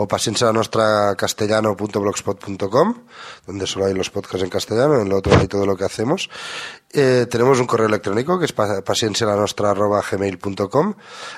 S39: eh, paciencialanostra.blogspot.com o paciencialanostra.castellano.blogspot.com donde solo hay los podcasts en castellano, en lo otro hay todo lo que hacemos. Eh, tenemos un correo electrónico que es pa- paciencialanostra.gmail.com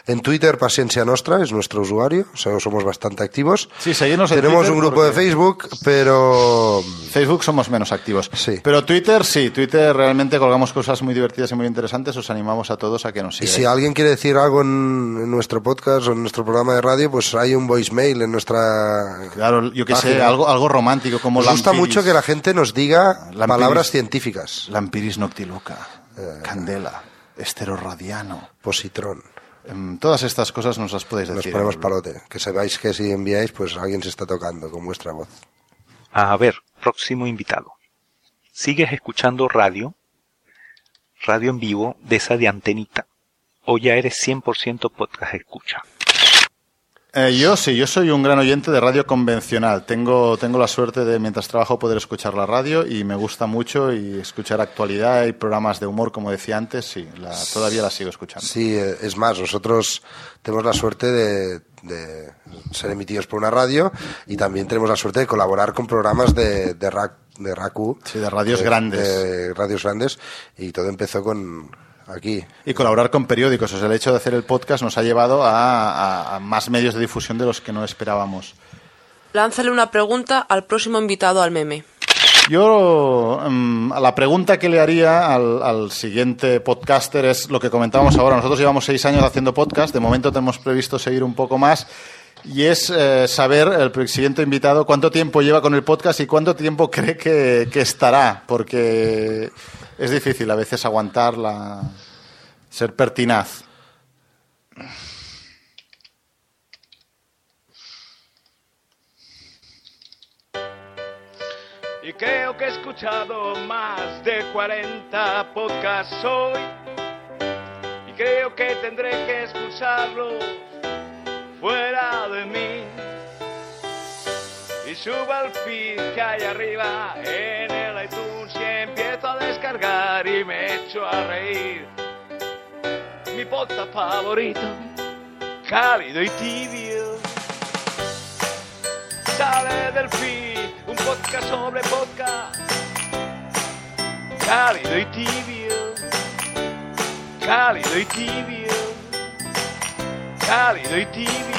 S39: En Twitter, Paciencia Nostra es nuestro usuario, o sea, somos bastante activos.
S40: Sí, seguirnos en
S39: Tenemos un grupo de Facebook, pero...
S40: Facebook somos menos activos. Pero Twitter sí, Twitter realmente colgamos cosas muy divertidas y muy interesantes. Os animamos a todos a que nos
S39: Y
S40: sigáis.
S39: si alguien quiere decir algo en, en nuestro podcast o en nuestro programa de radio, pues hay un voicemail en nuestra.
S40: Claro, yo que sé, algo, algo romántico como
S39: Nos gusta mucho que la gente nos diga
S40: Lampiris-
S39: palabras científicas.
S40: Lampiris noctiluca, candela, esterorradiano.
S39: Positrón.
S40: Em, Todas estas cosas nos las podéis
S39: Nos
S40: decir.
S39: ponemos palote. Que sepáis que si enviáis, pues alguien se está tocando con vuestra voz.
S42: A ver, próximo invitado. ¿Sigues escuchando radio? Radio en vivo de esa de antenita. ¿O ya eres 100% podcast escucha?
S40: Eh, yo sí, yo soy un gran oyente de radio convencional. Tengo, tengo la suerte de, mientras trabajo, poder escuchar la radio y me gusta mucho y escuchar actualidad y programas de humor, como decía antes, sí, la- todavía la sigo escuchando.
S39: Sí, eh, es más, nosotros tenemos la suerte de, de ser emitidos por una radio y también tenemos la suerte de colaborar con programas de, de, RAC, de RACU.
S40: Sí, de radios
S39: de-
S40: grandes.
S39: De radios grandes y todo empezó con aquí.
S40: Y colaborar con periódicos. O sea, el hecho de hacer el podcast nos ha llevado a, a- a más medios de difusión de los que no esperábamos.
S41: Lánzale una pregunta al próximo invitado al meme.
S40: Yo, mm, la pregunta que le haría al, al siguiente podcaster es lo que comentábamos ahora. Nosotros llevamos seis años haciendo podcast, de momento tenemos previsto seguir un poco más. Y es eh, saber el siguiente invitado cuánto tiempo lleva con el podcast y cuánto tiempo *laughs* cree que, que estará, porque es difícil a veces aguantar la, ser pertinaz.
S43: Y creo que he escuchado más de 40 podcasts hoy. Y creo que tendré que expulsarlos fuera de mí. Y subo al feed que hay arriba en el iTunes descargar y me echo a reír. Mi podcast favorito, cálido y tibio. sale del feed, un podcast sobre podcast, cálido y tibio, cálido y tibio, cálido y tibio.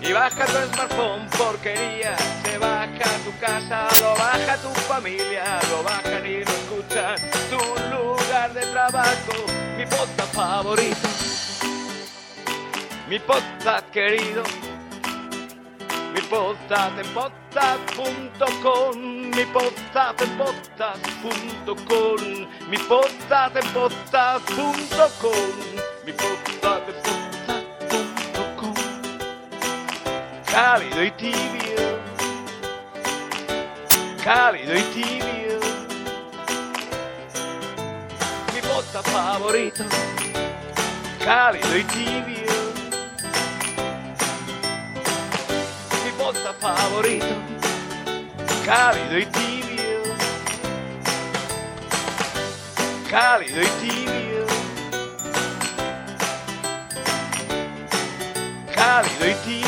S43: Y baja tu smartphone, porquería, se baja tu casa, lo baja tu familia, lo bajan y lo escuchan, tu lugar de trabajo, mi podcast favorito, mi podcast querido, mi podcast en podcast.com, mi podcast en podcast.com, mi podcast en podcast.com, mi podcast en podcast.com cálido y tibio, cálido y tibio, mi bota favorito, cálido y tibio, mi bota favorito, cálido y tibio, cálido y tibio, cálido y tibio.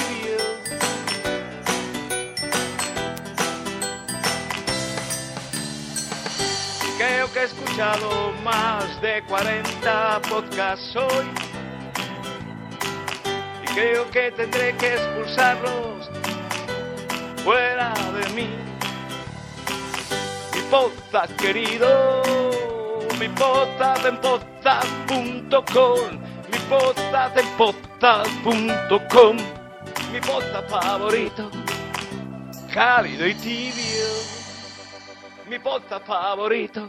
S43: Escuchado más de 40 podcasts hoy. Y creo que tendré que expulsarlos fuera de mí. Mi podcast querido, mi podcast en podcast.com, mi podcast en podcast.com, mi podcast favorito, cálido y tibio mi podcast favorito.